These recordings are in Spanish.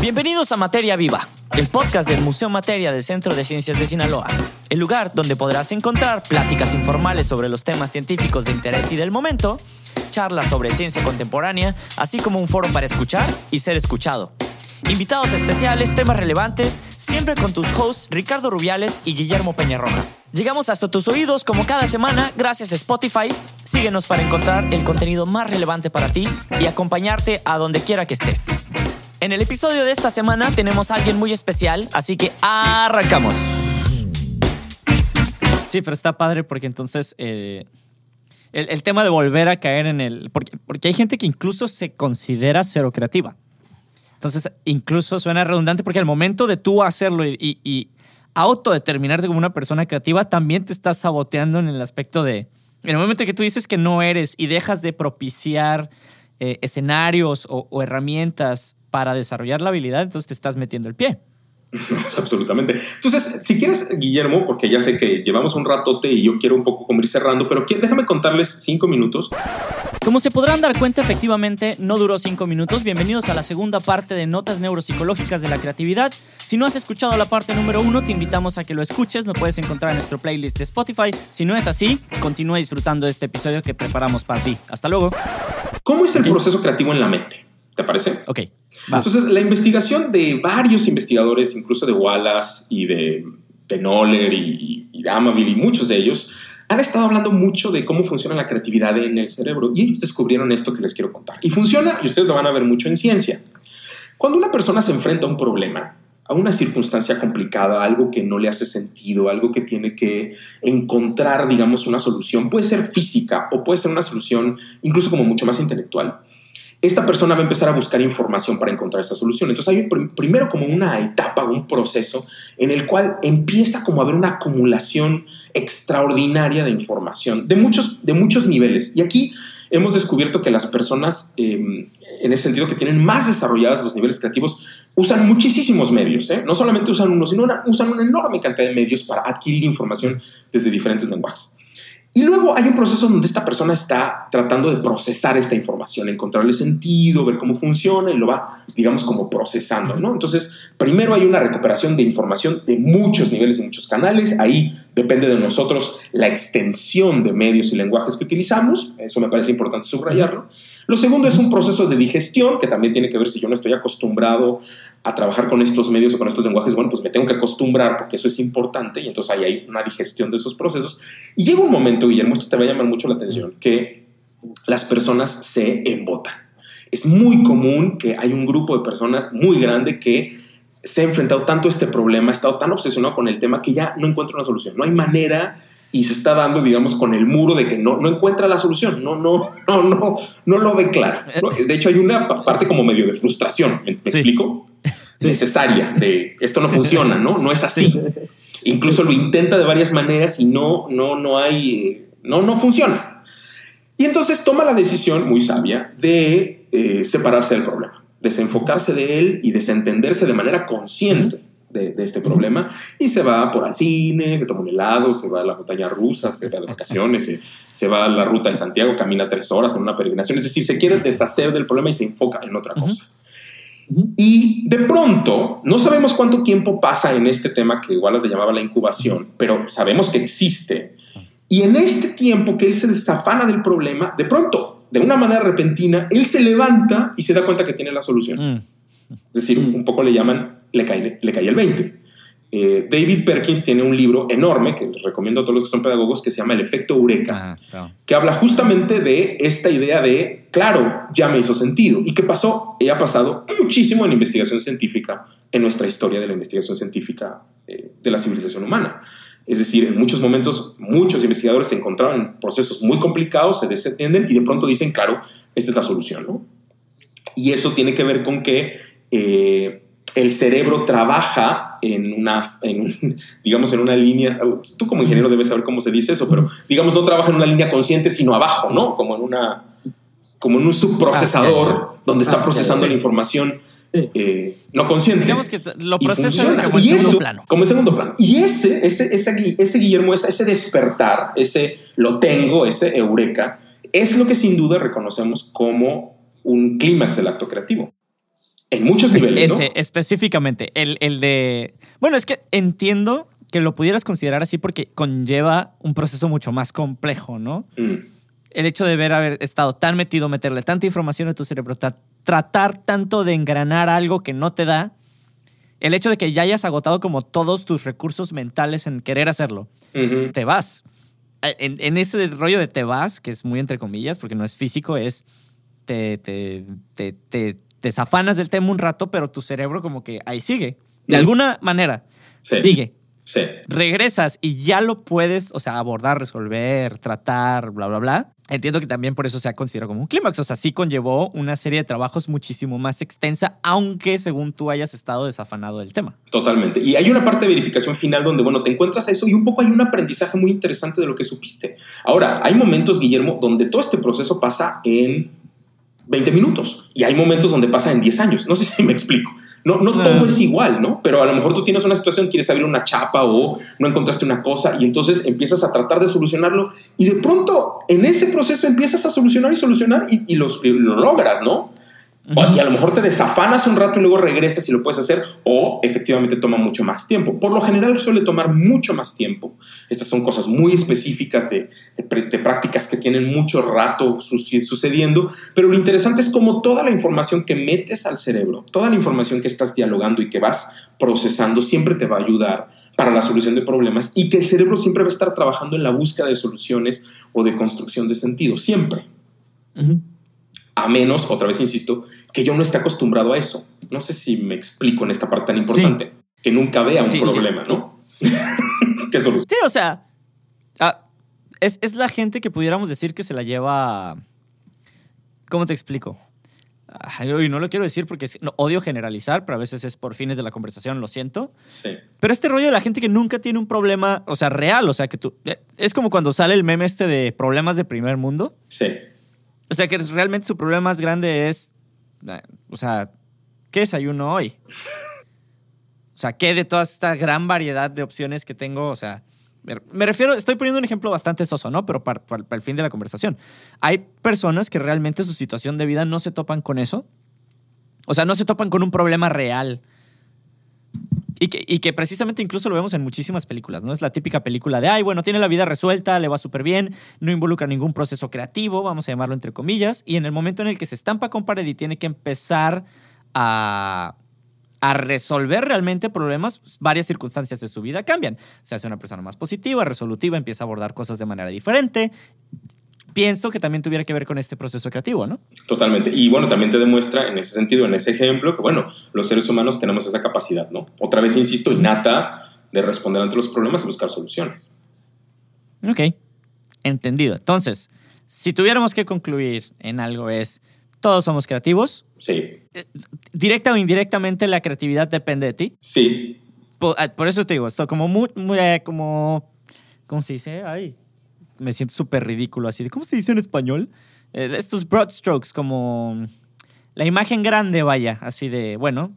Bienvenidos a Materia Viva, el podcast del Museo Materia del Centro de Ciencias de Sinaloa, el lugar donde podrás encontrar pláticas informales sobre los temas científicos de interés y del momento, charlas sobre ciencia contemporánea, así como un foro para escuchar y ser escuchado. Invitados especiales, temas relevantes, siempre con tus hosts Ricardo Rubiales y Guillermo Peñarroja. Llegamos hasta tus oídos como cada semana gracias a Spotify. Síguenos para encontrar el contenido más relevante para ti y acompañarte a donde quiera que estés. En el episodio de esta semana tenemos a alguien muy especial, así que arrancamos. Sí, pero está padre porque entonces eh, el, tema de volver a caer en el... Porque, porque hay gente que incluso se considera cero creativa. Entonces, incluso suena redundante porque al momento de tú hacerlo y, autodeterminarte como una persona creativa, también te estás saboteando en el aspecto de... En el momento que tú dices que no eres y dejas de propiciar eh, escenarios o herramientas para desarrollar la habilidad, entonces te estás metiendo el pie. Absolutamente. Entonces, si quieres, Guillermo, porque ya sé que llevamos un ratote y yo quiero un poco como ir cerrando, pero déjame contarles cinco minutos. Como se podrán dar cuenta, efectivamente no duró cinco minutos. Bienvenidos a la segunda parte de Notas Neuropsicológicas de la Creatividad. Si no has escuchado la parte número uno, te invitamos a que lo escuches. Lo puedes encontrar en nuestro playlist de Spotify. Si no es así, continúa disfrutando de este episodio que preparamos para ti. Hasta luego. ¿Cómo es el proceso creativo en la mente? ¿Te parece? Ok. Va. Entonces, la investigación de varios investigadores, incluso de Wallace y de, de Noller y, y de Amaville y muchos de ellos, han estado hablando mucho de cómo funciona la creatividad en el cerebro y ellos descubrieron esto que les quiero contar. Y funciona, y ustedes lo van a ver mucho en ciencia. Cuando una persona se enfrenta a un problema, a una circunstancia complicada, algo que no le hace sentido, algo que tiene que encontrar, digamos, una solución, puede ser física o puede ser una solución incluso como mucho más intelectual esta persona va a empezar a buscar información para encontrar esa solución. Entonces hay primero como una etapa, un proceso en el cual empieza como a haber una acumulación extraordinaria de información de muchos, de muchos niveles. Y aquí hemos descubierto que las personas, eh, en ese sentido, que tienen más desarrollados los niveles creativos, usan muchísimos medios. ¿eh? No solamente usan uno, sino usan una enorme cantidad de medios para adquirir información desde diferentes lenguajes. Y luego hay un proceso donde esta persona está tratando de procesar esta información, encontrarle sentido, ver cómo funciona y lo va, digamos, como procesando, ¿no? Entonces, primero hay una recuperación de información de muchos niveles y muchos canales. Ahí depende de nosotros la extensión de medios y lenguajes que utilizamos. Eso me parece importante subrayarlo. Lo segundo es un proceso de digestión, que también tiene que ver si yo no estoy acostumbrado a trabajar con estos medios o con estos lenguajes, bueno, pues me tengo que acostumbrar porque eso es importante y entonces ahí hay una digestión de esos procesos. Y llega un momento, Guillermo, esto te va a llamar mucho la atención, que las personas se embotan. Es muy común que hay un grupo de personas muy grande que se ha enfrentado tanto a este problema, ha estado tan obsesionado con el tema que ya no encuentra una solución. No hay manera y se está dando, digamos, con el muro de que no, no encuentra la solución, no, no, no, no, no lo ve claro. De hecho, hay una parte como medio de frustración, ¿me, me sí. explico? Sí. Necesaria, de esto no funciona, ¿no? No es así. Sí. Incluso lo intenta de varias maneras y no, no, no hay, no, no funciona. Y entonces toma la decisión muy sabia de eh, separarse del problema, desenfocarse de él y desentenderse de manera consciente de, de, este problema y se va por al cine, se toma un helado, se va a la montaña rusa, se va de vacaciones, se, se, va a la ruta de Santiago, camina tres horas en una peregrinación, es decir, se quiere deshacer del problema y se enfoca en otra cosa. Uh -huh. Y de pronto, no sabemos cuánto tiempo pasa en este tema que igual le llamaba la incubación, pero sabemos que existe. Y en este tiempo que él se desafana del problema, de pronto, de una manera repentina, él se levanta y se da cuenta que tiene la solución. Mm. Es decir, un poco le llaman le cae, le cae el 20. Eh, David Perkins tiene un libro enorme que les recomiendo a todos los que son pedagogos que se llama El efecto Eureka, ah, claro. que habla justamente de esta idea de, claro, ya me hizo sentido. ¿Y qué pasó? Y ha pasado muchísimo en investigación científica, en nuestra historia de la investigación científica eh, de la civilización humana. Es decir, en muchos momentos muchos investigadores se encontraban en procesos muy complicados, se desentienden y de pronto dicen, claro, esta es la solución. ¿no? Y eso tiene que ver con que... Eh, el cerebro trabaja en una, en un, digamos, en una línea, tú como ingeniero debes saber cómo se dice eso, pero digamos no trabaja en una línea consciente, sino abajo, ¿no? Como en una, como en un subprocesador ah, donde está ah, procesando la información eh, no consciente. Digamos que lo procesa como y en segundo eso, plano. Como en segundo plano. Y ese, ese, ese, ese Guillermo, ese, ese despertar, ese lo tengo, ese eureka, es lo que sin duda reconocemos como un clímax del acto creativo. En muchos niveles. Ese, específicamente. El, el de. Bueno, es que entiendo que lo pudieras considerar así porque conlleva un proceso mucho más complejo, ¿no? Mm, El hecho de ver haber estado tan metido, meterle tanta información a tu cerebro, tra- tratar tanto de engranar algo que no te da, el hecho de que ya hayas agotado como todos tus recursos mentales en querer hacerlo, ujú. te vas. Eh, En, en ese rollo de te vas, que es muy entre comillas, porque no es físico, es te, te, te, te, te zafanas del tema un rato, pero tu cerebro como que ahí sigue. De alguna manera, Sí. sigue. Sí. Regresas y ya lo puedes, o sea, abordar, resolver, tratar, bla, bla, bla. Entiendo que también por eso se ha considerado como un clímax. O sea, sí conllevó una serie de trabajos muchísimo más extensa, aunque según tú hayas estado desafanado del tema. Totalmente. Y hay una parte de verificación final donde, bueno, te encuentras a eso y un poco hay un aprendizaje muy interesante de lo que supiste. Ahora, hay momentos, Guillermo, donde todo este proceso pasa en 20 minutos y hay momentos donde pasa en 10 años. No sé si me explico. No, no Claro. todo es igual, ¿no? Pero a lo mejor tú tienes una situación, quieres abrir una chapa o no encontraste una cosa y entonces empiezas a tratar de solucionarlo y de pronto en ese proceso empiezas a solucionar y solucionar y, y los- y lo logras, ¿no? O- Y a lo mejor te desafanas un rato y luego regresas y lo puedes hacer, o efectivamente toma mucho más tiempo. Por lo general suele tomar mucho más tiempo. Estas son cosas muy específicas de, de de prácticas que tienen mucho rato su- sucediendo, pero lo interesante es como toda la información que metes al cerebro, toda la información que estás dialogando y que vas procesando, siempre te va a ayudar para la solución de problemas y que el cerebro siempre va a estar trabajando en la búsqueda de soluciones o de construcción de sentido, siempre Ujú. a menos, otra vez insisto, que yo no esté acostumbrado a eso. No sé si me explico en esta parte tan importante, que nunca vea un Sí, sí. problema, ¿no? ¿Qué solución? Sí, o sea, ah, es, es la gente que pudiéramos decir que se la lleva. ¿Cómo te explico? Ay, uy, no lo quiero decir porque es- no, odio generalizar, pero a veces es por fines de la conversación, lo siento. Sí, Pero este rollo de la gente que nunca tiene un problema, o sea, real, o sea, que tú. eh, Es como cuando sale el meme este de problemas de primer mundo. sí, O sea, que realmente su problema más grande es. Eh, O sea, ¿qué desayuno hoy? O sea, ¿qué de toda esta gran variedad de opciones que tengo? O sea, me- refiero, estoy poniendo un ejemplo bastante soso, ¿no? Pero para- para el fin de la conversación. Hay personas que realmente su situación de vida no se topan con eso. O sea, no se topan con un problema real. Y que, y que precisamente incluso lo vemos en muchísimas películas, ¿no? Es la típica película de, ay, bueno, tiene la vida resuelta, le va súper bien, no involucra ningún proceso creativo, vamos a llamarlo entre comillas, y en el momento en el que se estampa con pared y tiene que empezar a, a resolver realmente problemas, pues, varias circunstancias de su vida cambian. Se hace una persona más positiva, resolutiva, empieza a abordar cosas de manera diferente. Pienso que también tuviera que ver con este proceso creativo, ¿no? totalmente. Y bueno, también te demuestra en ese sentido, en ese ejemplo, que bueno, los seres humanos tenemos esa capacidad, ¿no? Otra vez, insisto, innata de responder ante los problemas y buscar soluciones. Ok, entendido. Entonces, si tuviéramos que concluir en algo es, todos somos creativos, Sí, directa o indirectamente la creatividad depende de ti. sí, Por, ah, por eso te digo, esto como muy, muy, eh, como, ¿cómo se dice? Ay, me siento súper ridículo así. de, ¿Cómo se dice en español? Eh, estos broad strokes, como la imagen grande, vaya, así de, bueno,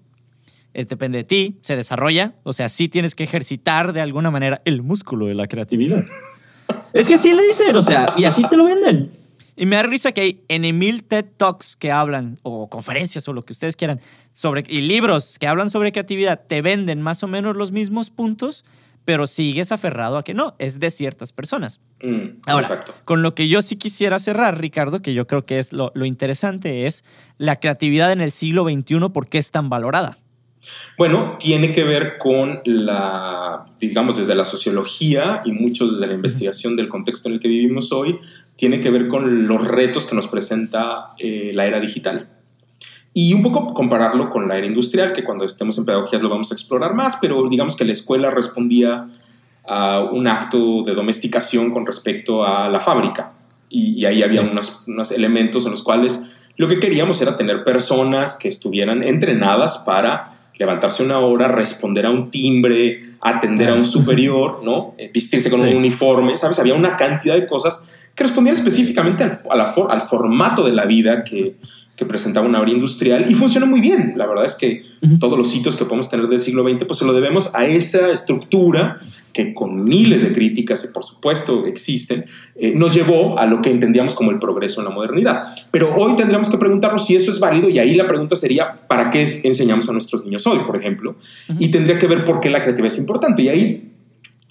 eh, depende de ti, se desarrolla, o sea, sí tienes que ejercitar de alguna manera el músculo de la creatividad. es que sí le dicen, o sea, y así te lo venden. Y me da risa que hay en mil TED Talks que hablan, o conferencias, o lo que ustedes quieran, sobre, y libros que hablan sobre creatividad, te venden más o menos los mismos puntos, pero sigues aferrado a que no, es de ciertas personas. Mm, Ahora, exacto. con lo que yo sí quisiera cerrar, Ricardo, que yo creo que es lo, lo interesante, es la creatividad en el siglo XXI, ¿por qué es tan valorada? Bueno, tiene que ver con la, digamos, desde la sociología y mucho desde la investigación del contexto en el que vivimos hoy, tiene que ver con los retos que nos presenta eh, la era digital. Y un poco compararlo con la era industrial, que cuando estemos en pedagogías lo vamos a explorar más, pero digamos que la escuela respondía a un acto de domesticación con respecto a la fábrica. Y, y ahí había Sí. unos, unos elementos en los cuales lo que queríamos era tener personas que estuvieran entrenadas para levantarse una hora, responder a un timbre, atender a un superior, ¿no? Eh, vestirse con Sí. un uniforme, ¿sabes? Había una cantidad de cosas que respondían específicamente al, a la for- al formato de la vida que, que presentaba una obra industrial y funcionó muy bien. La verdad es que todos los sitios que podemos tener del siglo XX, pues se lo debemos a esa estructura que con miles de críticas, y por supuesto existen, eh, nos llevó a lo que entendíamos como el progreso en la modernidad. Pero hoy tendríamos que preguntarnos si eso es válido y ahí la pregunta sería, ¿para qué enseñamos a nuestros niños hoy, por ejemplo? Y tendría que ver por qué la creatividad es importante. Y ahí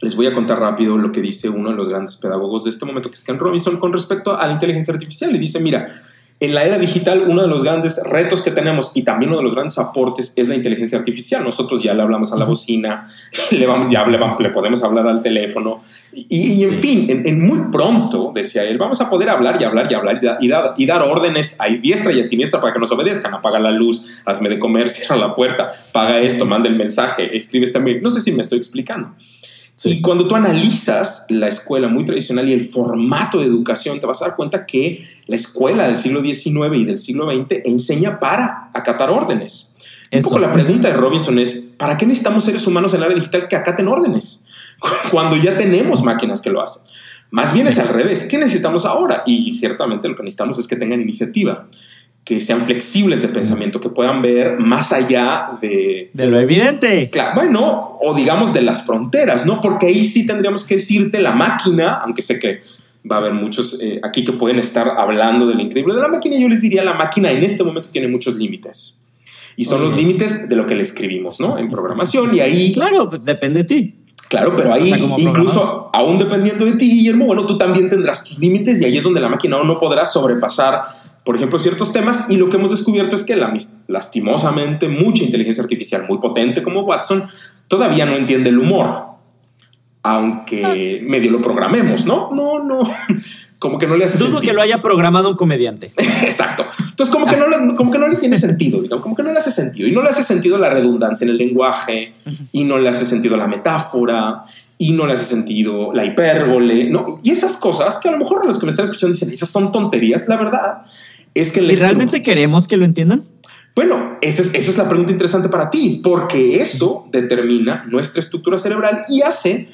les voy a contar rápido lo que dice uno de los grandes pedagogos de este momento, que es Ken Robinson, con respecto a la inteligencia artificial. Y dice, mira, en la era digital, uno de los grandes retos que tenemos y también uno de los grandes aportes es la inteligencia artificial. Nosotros ya le hablamos a la bocina, le, vamos, ya le, le podemos hablar al teléfono y, en fin, en, muy pronto, decía él, vamos a poder hablar y hablar y hablar y, dar, y dar órdenes a diestra y a siniestra para que nos obedezcan. Apaga la luz, hazme de comer, cierra la puerta, paga esto, manda el mensaje, escribe este mail. No sé si me estoy explicando. Y cuando tú analizas la escuela muy tradicional y el formato de educación, te vas a dar cuenta que la escuela del siglo XIX y del siglo XX enseña para acatar órdenes. Un poco la pregunta de Robinson es, ¿para qué necesitamos seres humanos en el área digital que acaten órdenes? Cuando ya tenemos máquinas que lo hacen. Más bien es al revés. ¿Qué necesitamos ahora? Y ciertamente lo que necesitamos es que tengan iniciativa que sean flexibles de pensamiento, que puedan ver más allá de... De lo evidente. Claro, bueno, o digamos de las fronteras, ¿no? Porque ahí sí tendríamos que decirte la máquina, aunque sé que va a haber muchos eh, aquí que pueden estar hablando de lo increíble de la máquina, yo les diría la máquina en este momento tiene muchos límites. Y son los límites de lo que le escribimos, ¿no? En programación y ahí... Claro, pues depende de ti. Claro, pero ahí, incluso aún dependiendo de ti, Guillermo, bueno, tú también tendrás tus límites y ahí es donde la máquina no podrá sobrepasar por ejemplo, ciertos temas y lo que hemos descubierto es que la, lastimosamente mucha inteligencia artificial muy potente como Watson todavía no entiende el humor, aunque medio lo programemos, ¿no? No, no, como que no le hace Dudo que lo haya programado un comediante. Exacto. Entonces, como que, no le, como que no le tiene sentido, como que no le hace sentido. Y no le hace sentido la redundancia en el lenguaje, y no le hace sentido la metáfora, y no le hace sentido la hipérbole, ¿no? Y esas cosas que a lo mejor los que me están escuchando dicen, esas son tonterías, la verdad es que... ¿Y realmente queremos que lo entiendan? Bueno, esa es, esa es la pregunta interesante para ti, porque eso determina nuestra estructura cerebral y hace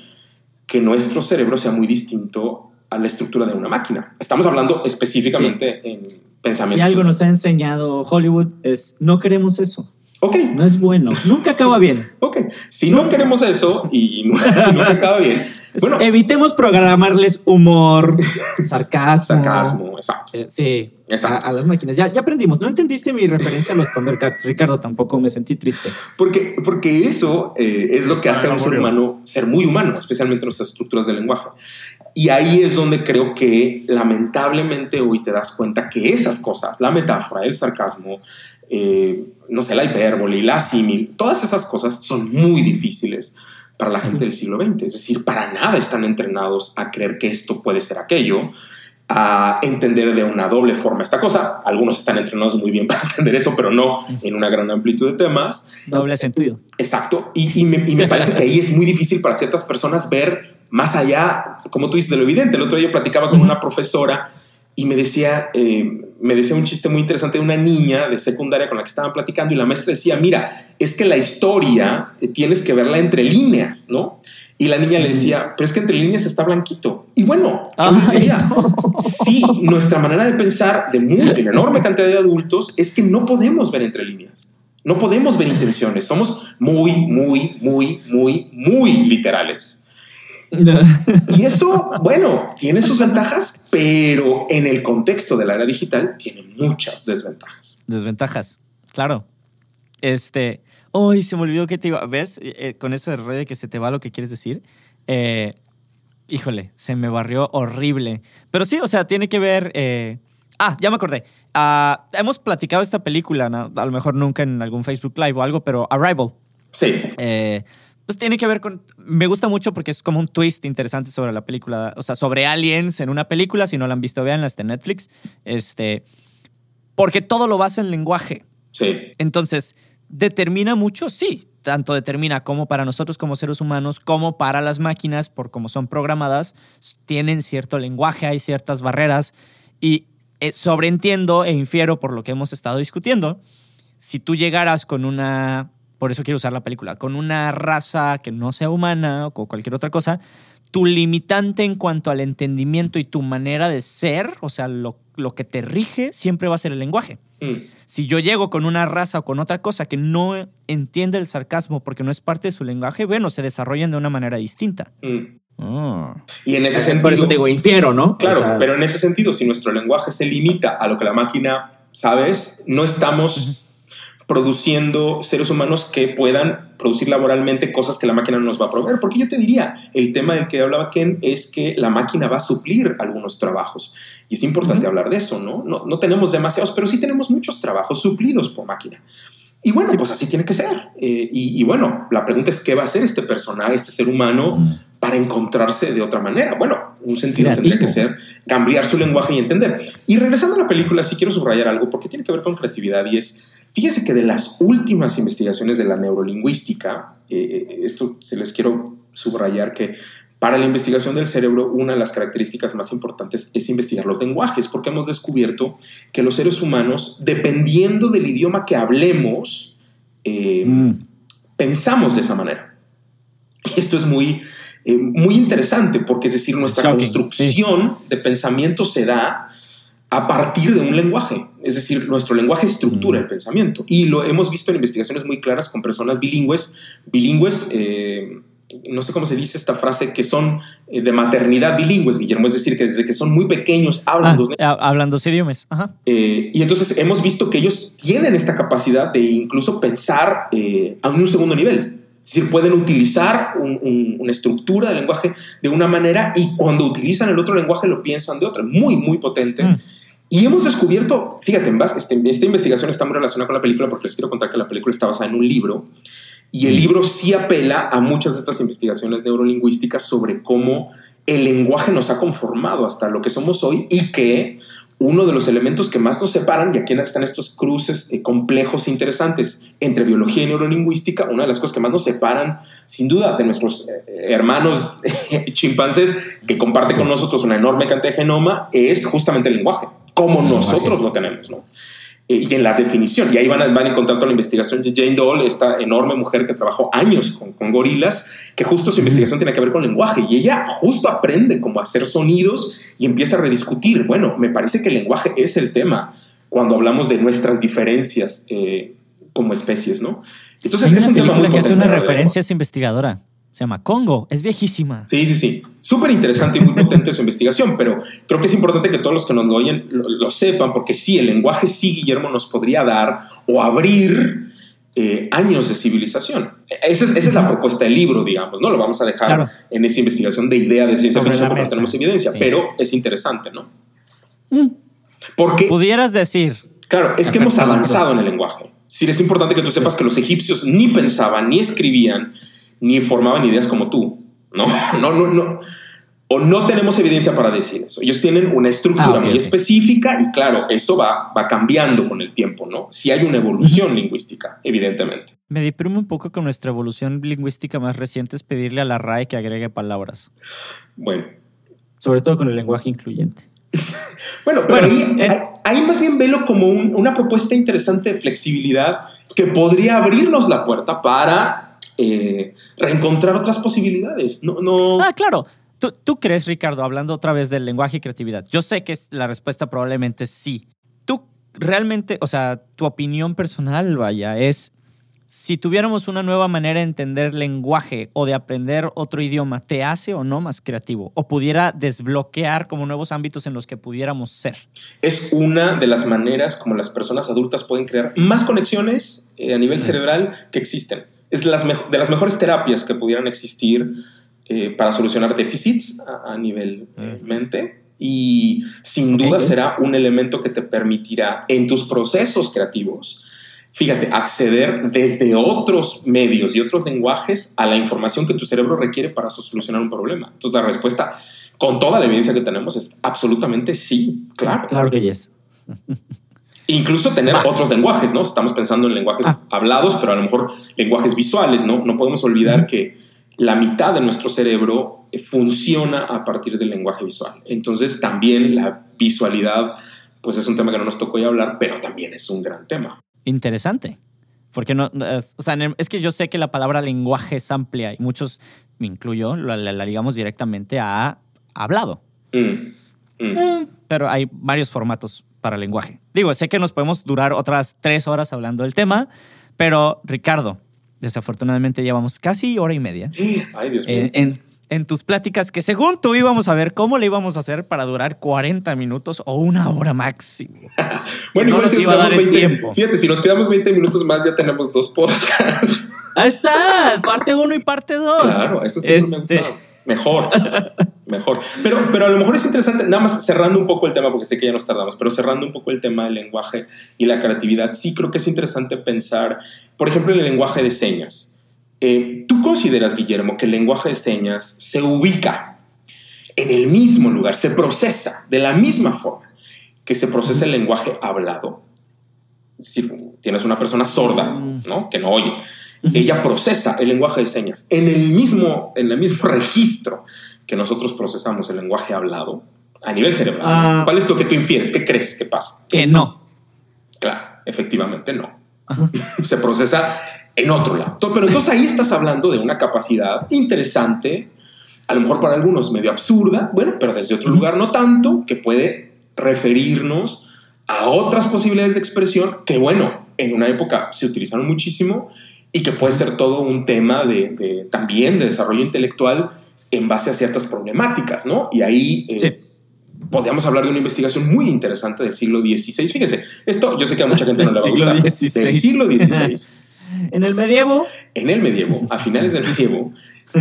que nuestro cerebro sea muy distinto a la estructura de una máquina. Estamos hablando específicamente en pensamiento. Si algo nos ha enseñado Hollywood es no queremos eso. Ok. No es bueno. Nunca acaba bien. Ok. Si no queremos eso y, y nunca acaba bien, bueno, evitemos programarles humor, sarcasmo. Sarcasmo, exacto. Eh, sí, A, las máquinas. Ya, ya aprendimos. No entendiste mi referencia a los Thundercats, Ricardo. Tampoco me sentí triste. Porque, porque eso eh, es lo que hace a un ser humano ser muy humano, especialmente nuestras estructuras de lenguaje. Y ahí es donde creo que lamentablemente hoy te das cuenta que esas cosas, la metáfora, el sarcasmo, eh, no sé, la hipérbole, la símil, todas esas cosas son muy difíciles para la gente del siglo XX. Es decir, para nada están entrenados a creer que esto puede ser aquello, a entender de una doble forma esta cosa. Algunos están entrenados muy bien para entender eso, pero no en una gran amplitud de temas. Doble sentido. Exacto. Y, me, parece que ahí es muy difícil para ciertas personas ver más allá, como tú dices, de lo evidente. El otro día yo platicaba con una profesora y me decía, eh, me decía un chiste muy interesante de una niña de secundaria con la que estaban platicando y la maestra decía, mira, es que la historia eh, tienes que verla entre líneas, ¿no? Y la niña le decía, pero es que entre líneas está blanquito. Y bueno, sí, nuestra manera de pensar de, muy, de una enorme cantidad de adultos es que no podemos ver entre líneas. No podemos ver intenciones. Somos muy, muy, muy, muy, muy literales. Y eso, bueno, tiene sus ventajas, pero en el contexto de la era digital tiene muchas desventajas. Desventajas, claro. Este, hoy se me olvidó que te iba, ¿ves? Eh, eh, con eso de red que se te va lo que quieres decir. Eh, híjole, se me barrió horrible. Pero sí, o sea, tiene que ver... ah, ya me acordé. Ah, hemos platicado esta película, a lo mejor nunca en algún Facebook Live o algo, pero Arrival. Sí. Eh, pues tiene que ver con. Me gusta mucho porque es como un twist interesante sobre la película. O sea, sobre aliens en una película. Si no la han visto, veanla, está en Netflix. Este. Porque todo lo basa en lenguaje. Sí. Entonces, determina mucho, sí. Tanto determina como para nosotros como seres humanos, como para las máquinas, por cómo son programadas, tienen cierto lenguaje, hay ciertas barreras. Y eh, sobreentiendo e infiero por lo que hemos estado discutiendo. Si tú llegaras con una por eso quiero usar la película, con una raza que no sea humana o cualquier otra cosa, tu limitante en cuanto al entendimiento y tu manera de ser, o sea, lo, lo que te rige, siempre va a ser el lenguaje. Mm. Si yo llego con una raza o con otra cosa que no entiende el sarcasmo porque no es parte de su lenguaje, bueno, se desarrollan de una manera distinta. Mm. Ah. Y en ese Por sentido. eso te digo, infiero, ¿no? Claro, O sea, pero en ese sentido, si nuestro lenguaje se limita a lo que la máquina, sabes, no estamos produciendo seres humanos que puedan producir laboralmente cosas que la máquina no nos va a proveer. Porque yo te diría, el tema del que hablaba Ken es que la máquina va a suplir algunos trabajos. Y es importante hablar de eso, ¿no? ¿no? No tenemos demasiados, pero sí tenemos muchos trabajos suplidos por máquina. Y bueno, pues así tiene que ser. Eh, y, y bueno, la pregunta es qué va a hacer este personaje, este ser humano, para encontrarse de otra manera. Bueno, un sentido tendría que Creativo. ser cambiar su lenguaje y entender. Y regresando a la película, sí quiero subrayar algo porque tiene que ver con creatividad y es, fíjese que de las últimas investigaciones de la neurolingüística, eh, esto se les quiero subrayar que para la investigación del cerebro, una de las características más importantes es investigar los lenguajes, porque hemos descubierto que los seres humanos, dependiendo del idioma que hablemos, eh, Mm. pensamos de esa manera. Esto es muy, eh, muy interesante porque es decir, nuestra Shocking, construcción de pensamiento se da a partir de un lenguaje. Es decir, nuestro lenguaje estructura Mm. el pensamiento. Y lo hemos visto en investigaciones muy claras con personas bilingües, bilingües, eh, no sé cómo se dice esta frase, que son eh, de maternidad bilingües, Guillermo. Es decir, que desde que son muy pequeños hablan Ah, dos hablando dos idiomas. Ajá. eh, y entonces hemos visto que ellos tienen esta capacidad de incluso pensar eh, a un segundo nivel. Es decir, pueden utilizar un- un- una estructura del lenguaje de una manera y cuando utilizan el otro lenguaje lo piensan de otra. Muy, muy potente. Mm. Y hemos descubierto, fíjate, en base- este- esta investigación está muy relacionada con la película porque les quiero contar que la película está basada en un libro y el Mm. libro sí apela a muchas de estas investigaciones neurolingüísticas sobre cómo el lenguaje nos ha conformado hasta lo que somos hoy y que uno de los elementos que más nos separan, y aquí están estos cruces eh, complejos e interesantes entre biología y neurolingüística, una de las cosas que más nos separan, sin duda, de nuestros eh, hermanos chimpancés que comparten con nosotros una enorme cantidad de genoma, es justamente el lenguaje, como lenguaje. nosotros lo tenemos, ¿no? Eh, y en la definición, y ahí van a, van a encontrar toda la investigación de Jane Doll, esta enorme mujer que trabajó años con, con gorilas, que justo su investigación tiene que ver con lenguaje, y ella justo aprende cómo hacer sonidos y empieza a rediscutir. Bueno, me parece que el lenguaje es el tema cuando hablamos de nuestras diferencias eh, como especies, ¿no? Entonces Hay es una un tema muy que hace una referencia a esa investigadora. Se llama Congo. Es viejísima. Sí, sí, sí. Súper interesante y muy potente su investigación, pero creo que es importante que todos los que nos lo oyen lo, lo sepan, porque sí, el lenguaje sí, Guillermo, nos podría dar o abrir eh, años de civilización. Esa es, esa es la propuesta del libro, digamos, ¿no? Lo vamos a dejar Claro. en esa investigación de idea de ciencia Sobre ficción porque no tenemos evidencia, Sí. pero es interesante, ¿no? Mm. Porque, Pudieras decir. claro, es que hemos avanzado en el lenguaje. Sí, es importante que tú sepas que los egipcios ni pensaban, ni escribían, ni formaban ideas como tú. No, no, no, no. O no tenemos evidencia para decir eso. Ellos tienen una estructura Ah, muy específica y claro, eso va, va cambiando con el tiempo, ¿no? Si hay una evolución lingüística, evidentemente. Me deprime un poco con nuestra evolución lingüística más reciente es pedirle a la RAE que agregue palabras. Bueno, Sobre todo con el lenguaje incluyente. Bueno, pero Bueno, ahí, eh. ahí- ahí más bien velo como un- una propuesta interesante de flexibilidad que podría abrirnos la puerta para eh, reencontrar otras posibilidades. No, no. Ah, claro. ¿Tú, tú crees, Ricardo, hablando otra vez del lenguaje y creatividad? Yo sé que es- la respuesta probablemente sí. ¿Tú realmente, o sea, tu opinión personal, vaya, es si tuviéramos una nueva manera de entender lenguaje o de aprender otro idioma, ¿te hace o no más creativo? ¿O pudiera desbloquear como nuevos ámbitos en los que pudiéramos ser? Es una de las maneras como las personas adultas pueden crear más conexiones eh, a nivel cerebral que existen. Es de las, de las mejores terapias que pudieran existir eh, para solucionar déficits a, a nivel Mm. mente. Y sin duda será un elemento que te permitirá en tus procesos creativos, fíjate, acceder desde otros medios y otros lenguajes a la información que tu cerebro requiere para solucionar un problema. Entonces la respuesta, con toda la evidencia que tenemos, es absolutamente sí, claro. Claro que yes. Incluso tener otros lenguajes, ¿no? Estamos pensando en lenguajes Ah. hablados, pero a lo mejor lenguajes visuales, ¿no? No podemos olvidar que la mitad de nuestro cerebro eh, funciona a partir del lenguaje visual. Entonces también la visualidad, pues es un tema que no nos tocó ya hablar, pero también es un gran tema. Interesante. Porque no, o sea, es que yo sé que la palabra lenguaje es amplia y muchos me incluyo, la, la- la ligamos directamente a hablado. Mm, mm. Eh, pero hay varios formatos para lenguaje. Digo, sé que nos podemos durar otras tres horas hablando del tema, pero Ricardo, desafortunadamente llevamos casi hora y media Ay, Dios mío. en, en- en tus pláticas que según tú íbamos a ver cómo le íbamos a hacer para durar 40 minutos o una hora máximo. bueno, no igual nos si iba a dar quedamos el 20, tiempo. fíjate, si nos quedamos 20 minutos más ya tenemos dos podcasts. Ahí está, parte uno y parte dos. Claro, eso siempre me ha Este, gustado. Mejor, mejor. Pero, pero a lo mejor es interesante, nada más cerrando un poco el tema, porque sé que ya nos tardamos, pero cerrando un poco el tema del lenguaje y la creatividad, sí creo que es interesante pensar, por ejemplo, en el lenguaje de señas. Eh, ¿Tú consideras, Guillermo, que el lenguaje de señas se ubica en el mismo lugar, se procesa de la misma forma que se procesa el lenguaje hablado? Si tienes una persona sorda, ¿no? Que no oye ella procesa el lenguaje de señas en el mismo, en el mismo registro que nosotros procesamos el lenguaje hablado a nivel cerebral. Ah. ¿Cuál es lo que tú infieres? ¿Qué crees que pasa? Que no. Claro, efectivamente no. Se procesa en otro lado. Pero entonces ahí estás hablando de una capacidad interesante, a lo mejor para algunos medio absurda, bueno, pero desde otro lugar no tanto, que puede referirnos a otras posibilidades de expresión que, bueno, en una época se utilizaron muchísimo y que puede ser todo un tema de, de- también de desarrollo intelectual en base a ciertas problemáticas, ¿no? Y ahí eh, Sí. podríamos hablar de una investigación muy interesante del siglo XVI. Fíjense, esto yo sé que a mucha gente no le va a gustar. XVI. Del siglo XVI, En el medievo, en el medievo, a finales del medievo,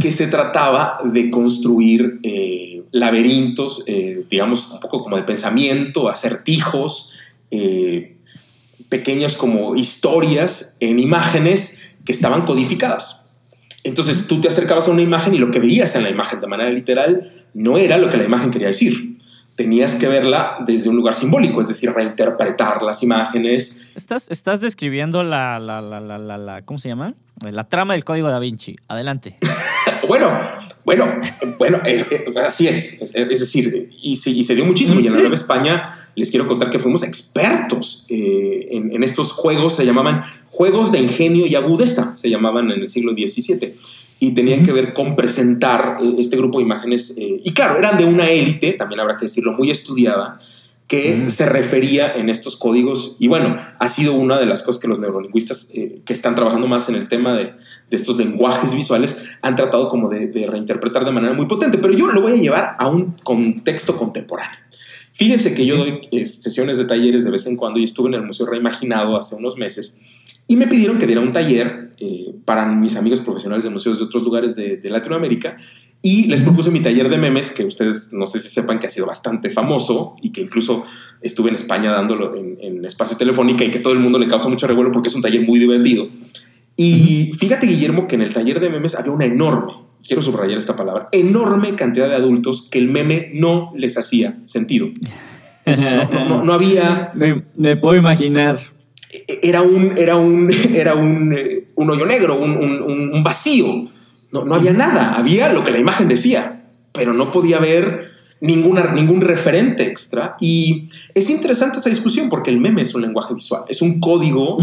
que se trataba de construir eh, laberintos, eh, digamos, un poco como de pensamiento, acertijos, eh, pequeñas como historias en imágenes que estaban codificadas. Entonces tú te acercabas a una imagen y lo que veías en la imagen de manera literal no era lo que la imagen quería decir. Tenías que verla desde un lugar simbólico, es decir, reinterpretar las imágenes. Estás, estás describiendo la, la, la, la, la, ¿cómo se llama? La trama del código da Vinci. Adelante. Bueno, bueno, bueno, eh, eh, así es. Es, es decir, y se, y se dio muchísimo. Y en la Nueva España les quiero contar que fuimos expertos eh, en, en estos juegos. Se llamaban juegos de ingenio y agudeza, se llamaban en el siglo XVII. Y tenían que ver con presentar eh, este grupo de imágenes. eh, y claro, eran de una élite, también habrá que decirlo, muy estudiada, que se refería en estos códigos. Y bueno, ha sido una de las cosas que los neurolingüistas que están trabajando más en el tema de, de estos lenguajes visuales han tratado como de, de reinterpretar de manera muy potente. Pero yo lo voy a llevar a un contexto contemporáneo. Fíjense que yo doy eh, sesiones de talleres de vez en cuando y estuve en el Museo Reimaginado hace unos meses y me pidieron que diera un taller eh, para mis amigos profesionales de museos de otros lugares de, de Latinoamérica y les propuse mi taller de memes, que ustedes no sé si sepan que ha sido bastante famoso y que incluso estuve en España dándolo en, en espacio telefónica y que todo el mundo le causa mucho revuelo porque es un taller muy divertido. Y fíjate, Guillermo, que en el taller de memes había una enorme, quiero subrayar esta palabra, enorme cantidad de adultos que el meme no les hacía sentido. No, no- no- no había, me, me puedo imaginar. era un, era un, era un, eh, un hoyo negro, un, un- vacío. No, no había nada, había lo que la imagen decía, pero no podía haber ninguna, ningún referente extra. Y es interesante esa discusión porque el meme es un lenguaje visual, es un código.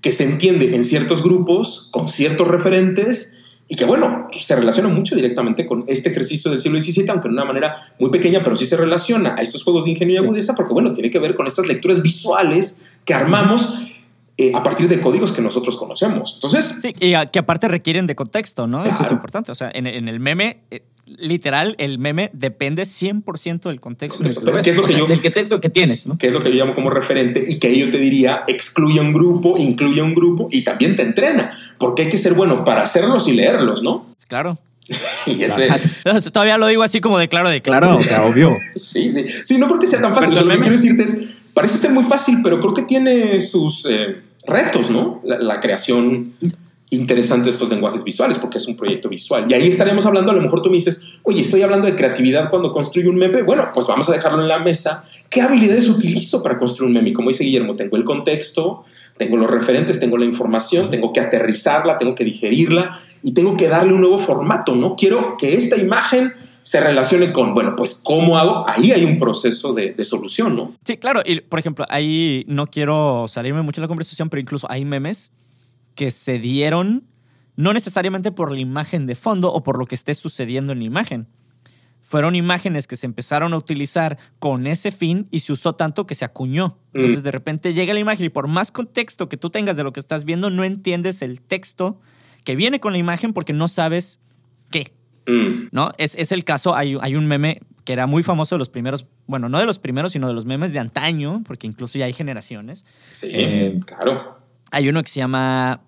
Que se entiende en ciertos grupos, con ciertos referentes, y que bueno, se relaciona mucho directamente con este ejercicio del siglo XVII, aunque de una manera muy pequeña, pero sí se relaciona a estos juegos de ingenio y Sí. agudeza, porque bueno, tiene que ver con estas lecturas visuales que armamos eh, a partir de códigos que nosotros conocemos. Entonces, Sí, y a- que aparte requieren de contexto, ¿no? Eso es importante. O sea, en, en el meme, eh, literal, el meme depende 100% del contexto. Contexto, que pero lo ¿qué es lo que O sea, yo- Del que texto que tienes, ¿no? que es lo que yo llamo como referente y que yo te diría, excluye un grupo, incluye un grupo y también te entrena, porque hay que ser bueno para hacerlos y leerlos, ¿no? Claro. Y ese, Todavía lo digo así como de claro, de Claro, o sea, obvio. Sí, sí. Sí, no creo que sea tan fácil. Lo que quiero decirte es, parece ser muy fácil, pero creo que tiene sus eh, retos, ¿no? La, la creación interesante de estos lenguajes visuales, porque es un proyecto visual. Y ahí estaríamos hablando, a lo mejor tú me dices, oye, estoy hablando de creatividad cuando construyo un meme. Bueno, pues vamos a dejarlo en la mesa. ¿Qué habilidades utilizo para construir un meme? Como dice Guillermo, tengo el contexto, tengo los referentes, tengo la información, tengo que aterrizarla, tengo que digerirla y tengo que darle un nuevo formato. No quiero que esta imagen se relacione con, bueno, pues cómo hago. Ahí hay un proceso de, de solución, ¿no? Sí, claro. Y por ejemplo, ahí no quiero salirme mucho de la conversación, pero incluso hay memes que se dieron no necesariamente por la imagen de fondo o por lo que esté sucediendo en la imagen. Fueron imágenes que se empezaron a utilizar con ese fin y se usó tanto que se acuñó. Entonces, de repente llega la imagen y por más contexto que tú tengas de lo que estás viendo, no entiendes el texto que viene con la imagen porque no sabes. Mm. ¿no? Es, es el caso, hay, hay un meme que era muy famoso de los primeros, bueno, no de los primeros, sino de los memes de antaño, porque incluso ya hay generaciones. Sí, Eh, claro. Hay uno que se llama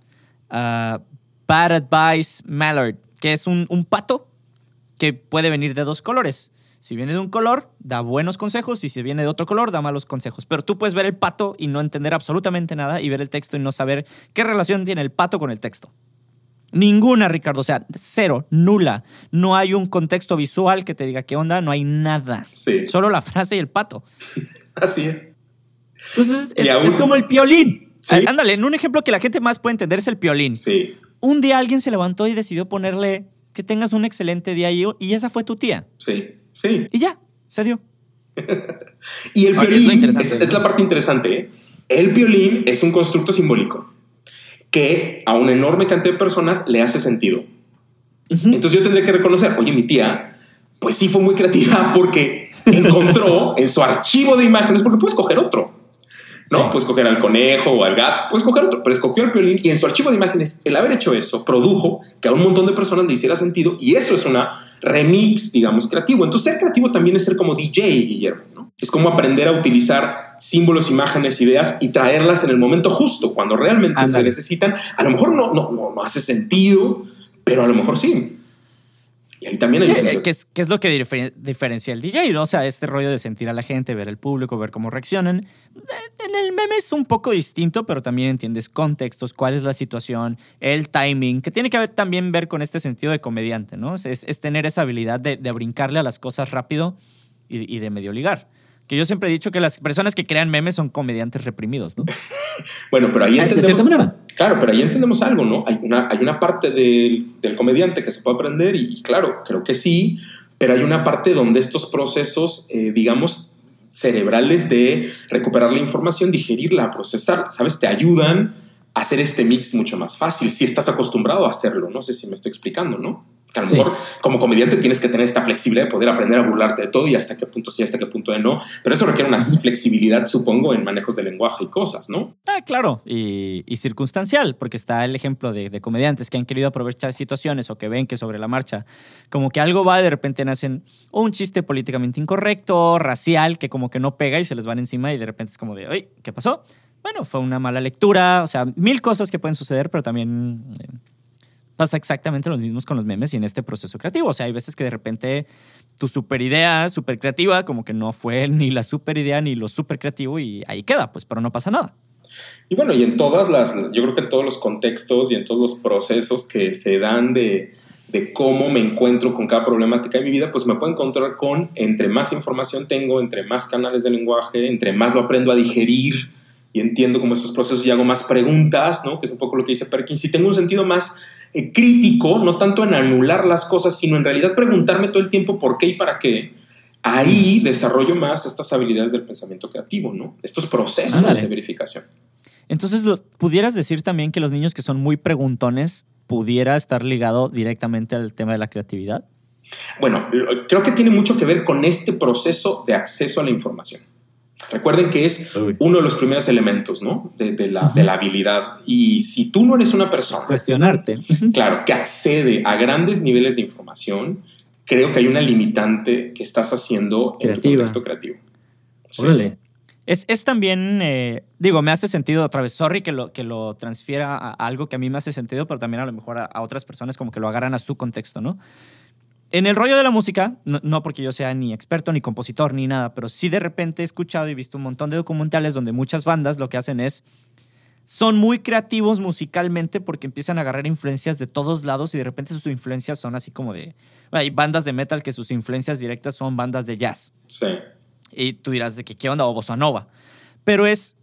ah, Bad Advice Mallard, que es un, un pato que puede venir de dos colores. Si viene de un color, da buenos consejos, y si viene de otro color, da malos consejos. Pero tú puedes ver el pato y no entender absolutamente nada, y ver el texto y no saber qué relación tiene el pato con el texto. Ninguna, Ricardo. O sea, cero, nula. No hay un contexto visual que te diga qué onda, no hay nada. Sí, Solo la frase y el pato. así es. Entonces, es, aún- es como el piolín. Sí. Ándale, en un ejemplo que la gente más puede entender es el piolín. Sí, Un día alguien se levantó y decidió ponerle que tengas un excelente día y, y esa fue tu tía. sí, sí. Y ya, se dio. Y el piolín, es, la parte interesante, ¿eh? el piolín es un constructo simbólico que a una enorme cantidad de personas le hace sentido. Entonces yo tendría que reconocer, oye, mi tía, pues sí fue muy creativa porque encontró en su archivo de imágenes, porque puedes coger otro, ¿no? Sí. Puedes coger al conejo o al gato, puedes coger otro, pero escogió el piolín y en su archivo de imágenes, el haber hecho eso produjo que a un montón de personas le hiciera sentido y eso es una remix, digamos, creativo. Entonces ser creativo también es ser como DJ, Guillermo, ¿no? Es como aprender a utilizar símbolos, imágenes, ideas y traerlas en el momento justo, cuando realmente se Ándale. necesitan. A lo mejor no, no, no, no hace sentido, pero a lo mejor sí. Y ahí también hay ¿Qué, sentido. qué es, qué es lo que diferen- diferencia el DJ? ¿no? O sea, este rollo de sentir a la gente, ver el público, ver cómo reaccionan. En el meme es un poco distinto, pero también entiendes contextos, cuál es la situación, el timing, que tiene que ver, también ver con este sentido de comediante, ¿no? Es, es tener esa habilidad de, de brincarle a las cosas rápido y, y de medio ligar. Que yo siempre he dicho que las personas que crean memes son comediantes reprimidos, ¿no? Bueno, pero ahí Ah, De entendemos. cierta manera. Claro, pero ahí entendemos algo, ¿no? Hay una, hay una parte del, del comediante que se puede aprender y, y claro, creo que sí, pero hay una parte donde estos procesos, eh, digamos, cerebrales de recuperar la información, digerirla, procesar, ¿sabes? Te ayudan a hacer este mix mucho más fácil si estás acostumbrado a hacerlo. No sé si me estoy explicando, ¿no? Que a lo Sí. mejor como comediante tienes que tener esta flexibilidad de poder aprender a burlarte de todo y hasta qué punto sí, hasta qué punto de no. Pero eso requiere una flexibilidad, supongo, en manejos de lenguaje y cosas, ¿no? Ah, claro, y, y circunstancial, porque está el ejemplo de, de comediantes que han querido aprovechar situaciones o que ven que sobre la marcha como que algo va, de repente nacen o un chiste políticamente incorrecto, racial, que como que no pega y se les van encima y de repente es como de, oye, ¿qué pasó? Bueno, fue una mala lectura, o sea, mil cosas que pueden suceder, pero también eh, pasa exactamente lo mismo con los memes y en este proceso creativo. O sea, hay veces que de repente tu super idea, super creativa, como que no fue ni la super idea ni lo super creativo y ahí queda, pues, pero no pasa nada. Y bueno, y en todas las, yo creo que en todos los contextos y en todos los procesos que se dan de, de cómo me encuentro con cada problemática de mi vida, pues me puedo encontrar con, entre más información tengo, entre más canales de lenguaje, entre más lo aprendo a digerir y entiendo como esos procesos y hago más preguntas, ¿no? Que es un poco lo que dice Perkins. Si tengo un sentido más eh, crítico, no tanto en anular las cosas, sino en realidad preguntarme todo el tiempo por qué y para qué, ahí desarrollo más estas habilidades del pensamiento creativo, ¿no? Estos procesos de verificación. Entonces, lo- ¿pudieras decir también que los niños que son muy preguntones pudiera estar ligado directamente al tema de la creatividad? Bueno, creo que tiene mucho que ver con este proceso de acceso a la información. Recuerden que es uno de los primeros elementos ¿no? de, de la, de la habilidad. Y si tú no eres una persona, Cuestionarte. claro, que accede a grandes niveles de información, creo que hay una limitante que estás haciendo en tu contexto creativo. Sí. Órale. Es, es también, eh, digo, me hace sentido otra vez, sorry que lo, que lo transfiera a algo que a mí me hace sentido, pero también a lo mejor a, a otras personas como que lo agarran a su contexto, ¿no? En el rollo de la música, no, no porque yo sea ni experto ni compositor ni nada, pero sí de repente he escuchado y visto un montón de documentales donde muchas bandas lo que hacen es, son muy creativos musicalmente porque empiezan a agarrar influencias de todos lados y de repente sus influencias son así como de, hay bandas de metal que sus influencias directas son bandas de jazz. Sí. Y tú dirás de que qué onda o bossa nova. Pero es,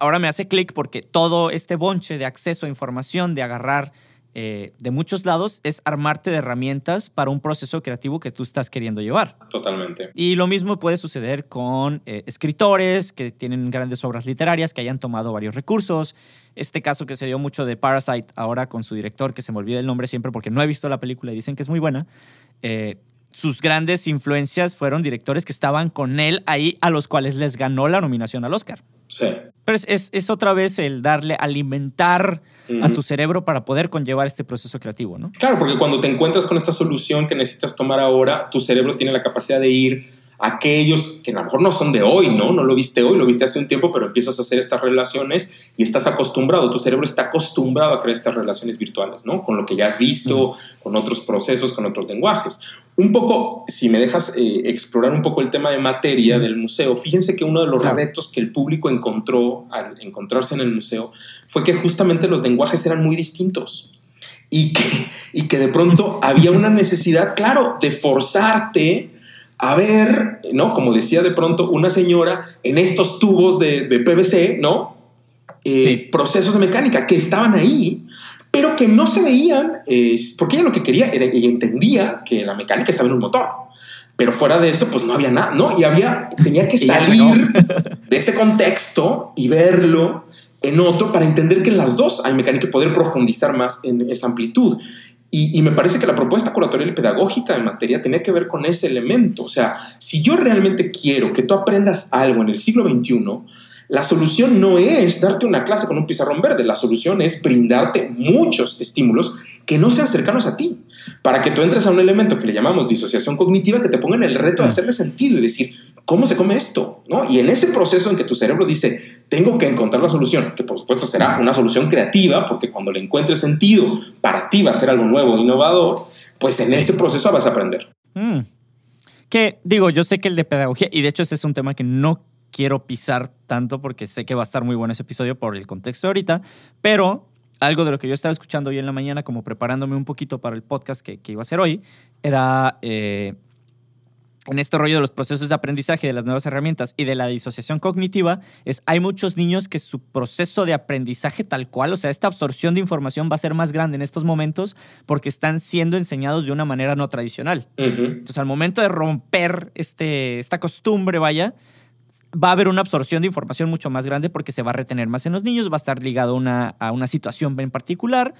ahora me hace clic porque todo este bonche de acceso a información, de agarrar eh, de muchos lados es armarte de herramientas para un proceso creativo que tú estás queriendo llevar. Totalmente. Y lo mismo puede suceder con eh, escritores que tienen grandes obras literarias, que hayan tomado varios recursos. Este caso que se dio mucho de Parasite ahora con su director, que se me olvida el nombre siempre porque no he visto la película y dicen que es muy buena. Eh, sus grandes influencias fueron directores que estaban con él ahí, a los cuales les ganó la nominación al Oscar. Sí. Pero es, es, es otra vez el darle, alimentar a tu cerebro para poder conllevar este proceso creativo, ¿no? Claro, porque cuando te encuentras con esta solución que necesitas tomar ahora, tu cerebro tiene la capacidad de ir aquellos que a lo mejor no son de hoy, ¿no? No lo viste hoy, lo viste hace un tiempo, pero empiezas a hacer estas relaciones y estás acostumbrado, tu cerebro está acostumbrado a crear estas relaciones virtuales, ¿no? Con lo que ya has visto, con otros procesos, con otros lenguajes. Un poco, si me dejas eh, explorar un poco el tema de materia del museo, fíjense que uno de los Claro. retos que el público encontró al encontrarse en el museo fue que justamente los lenguajes eran muy distintos y que, y que de pronto había una necesidad, claro, de forzarte a ver, ¿no? Como decía de pronto una señora, en estos tubos de, de PVC, ¿no? Eh, Sí. Procesos de mecánica que estaban ahí, pero que no se veían, eh, porque ella lo que quería era, ella entendía que la mecánica estaba en un motor. Pero fuera de eso, pues no había nada, ¿no? Y había, tenía que salir de ese contexto y verlo en otro para entender que en las dos hay mecánica y poder profundizar más en esa amplitud. Y, y me parece que la propuesta curatorial y pedagógica de materia tenía que ver con ese elemento. O sea, si yo realmente quiero que tú aprendas algo en el siglo XXI, la solución no es darte una clase con un pizarrón verde, la solución es brindarte muchos estímulos que no sean cercanos a ti, para que tú entres a un elemento que le llamamos disociación cognitiva, que te pongan el reto de hacerle sentido y decir, ¿cómo se come esto? ¿No? Y en ese proceso en que tu cerebro dice, tengo que encontrar la solución, que por supuesto será una solución creativa, porque cuando le encuentres sentido, para ti va a ser algo nuevo, innovador, pues en Sí. ese proceso vas a aprender. Mm. Que digo, yo sé que el de pedagogía, y de hecho ese es un tema que no quiero pisar tanto porque sé que va a estar muy bueno ese episodio por el contexto de ahorita, pero algo de lo que yo estaba escuchando hoy en la mañana, como preparándome un poquito para el podcast que, que iba a hacer hoy, era eh, en este rollo de los procesos de aprendizaje, de las nuevas herramientas y de la disociación cognitiva, es hay muchos niños que su proceso de aprendizaje tal cual, o sea, esta absorción de información va a ser más grande en estos momentos porque están siendo enseñados de una manera no tradicional. Entonces, al momento de romper este, esta costumbre, vaya, va a haber una absorción de información mucho más grande porque se va a retener más en los niños, va a estar ligado a una, a una situación en particular.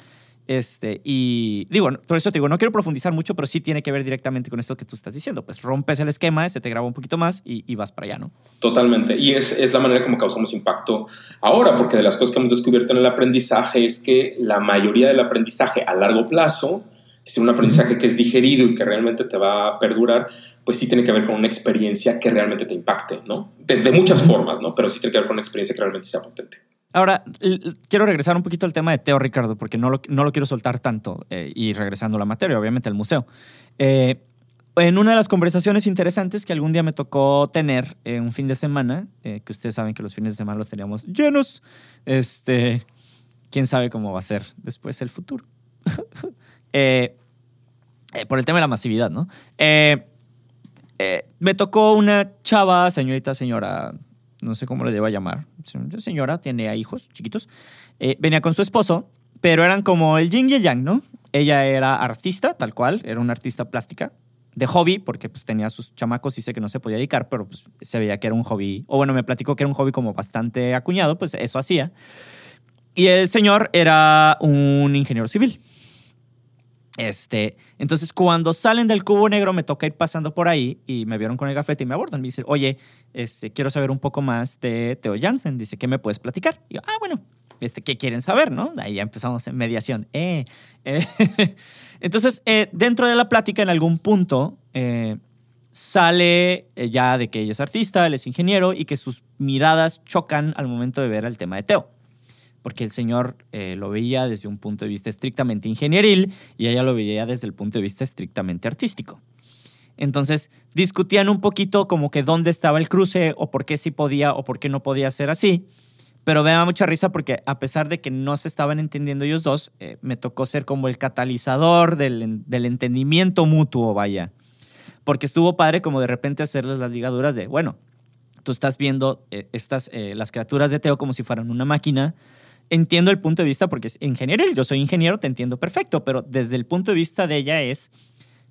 Este, y digo, por eso te digo, no quiero profundizar mucho, pero sí tiene que ver directamente con esto que tú estás diciendo. Pues rompes el esquema, se te graba un poquito más y, vas para allá, ¿no? Totalmente. Y es, es la manera como causamos impacto ahora, porque de las cosas que hemos descubierto en el aprendizaje es que la mayoría del aprendizaje a largo plazo, es un aprendizaje que es digerido y que realmente te va a perdurar, pues sí tiene que ver con una experiencia que realmente te impacte, ¿no? De, de muchas formas, ¿no? Pero sí tiene que ver con una experiencia que realmente sea potente. Ahora, quiero regresar un poquito al tema de Teo, Ricardo, porque no lo, no lo quiero soltar tanto eh, y regresando a la materia, obviamente al museo. Eh, en una de las conversaciones interesantes que algún día me tocó tener eh, un fin de semana, eh, que ustedes saben que los fines de semana los teníamos llenos, este, quién sabe cómo va a ser después el futuro. Eh, eh, por el tema de la masividad, ¿no? Me tocó una chava, señorita, señora, no sé cómo le deba llamar. Señora, tiene hijos chiquitos. Eh, venía con su esposo, pero eran como el yin y el yang, ¿no? Ella era artista, tal cual, era una artista plástica, de hobby, porque pues tenía sus chamacos y sé que no se podía dedicar, pero pues se veía que era un hobby, o bueno, me platicó que era un hobby como bastante acuñado, pues eso hacía. Y el señor era un ingeniero civil. Este, entonces cuando salen del cubo negro me toca ir pasando por ahí y me vieron con el gafete y me abordan. Me dicen, oye, este, quiero saber un poco más de Theo Jansen. Dice, ¿qué me puedes platicar? Y yo, ah, bueno, este, ¿qué quieren saber? ¿no? Ahí ya empezamos en mediación. Eh, eh. Entonces, eh, dentro de la plática, en algún punto, sale ya de que ella es artista, él es ingeniero y que sus miradas chocan al momento de ver el tema de Teo porque el señor eh, lo veía desde un punto de vista estrictamente ingenieril y ella lo veía desde el punto de vista estrictamente artístico. Entonces discutían un poquito como que dónde estaba el cruce o por qué sí podía o por qué no podía ser así. Pero me da mucha risa porque a pesar de que no se estaban entendiendo ellos dos, eh, me tocó ser como el catalizador del, del entendimiento mutuo, vaya. Porque estuvo padre como de repente hacerles las ligaduras de, bueno, tú estás viendo eh, estas, eh, las criaturas de Teo como si fueran una máquina entiendo el punto de vista porque es ingeniero, yo soy ingeniero, te entiendo perfecto, pero desde el punto de vista de ella es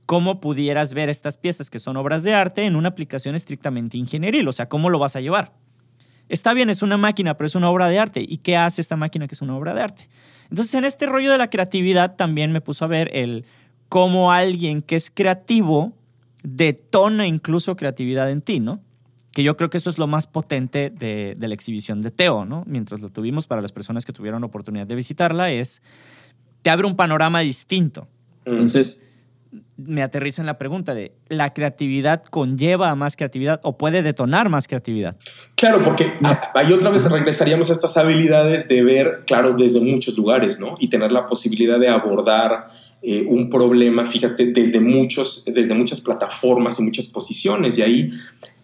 cómo pudieras ver estas piezas que son obras de arte en una aplicación estrictamente ingenieril, o sea, cómo lo vas a llevar. Está bien, es una máquina, pero es una obra de arte. ¿Y qué hace esta máquina que es una obra de arte? Entonces, en este rollo de la creatividad también me puso a ver el cómo alguien que es creativo detona incluso creatividad en ti, ¿no? Que yo creo que eso es lo más potente de, de la exhibición de Teo, ¿no? Mientras lo tuvimos para las personas que tuvieron la oportunidad de visitarla, es, te abre un panorama distinto. Entonces, me aterriza en la pregunta de, ¿la creatividad conlleva a más creatividad o puede detonar más creatividad? Claro, porque ahí otra vez regresaríamos a estas habilidades de ver, claro, desde muchos lugares, ¿no? Y tener la posibilidad de abordar eh, un problema, fíjate, desde, muchos, desde muchas plataformas y muchas posiciones. Y ahí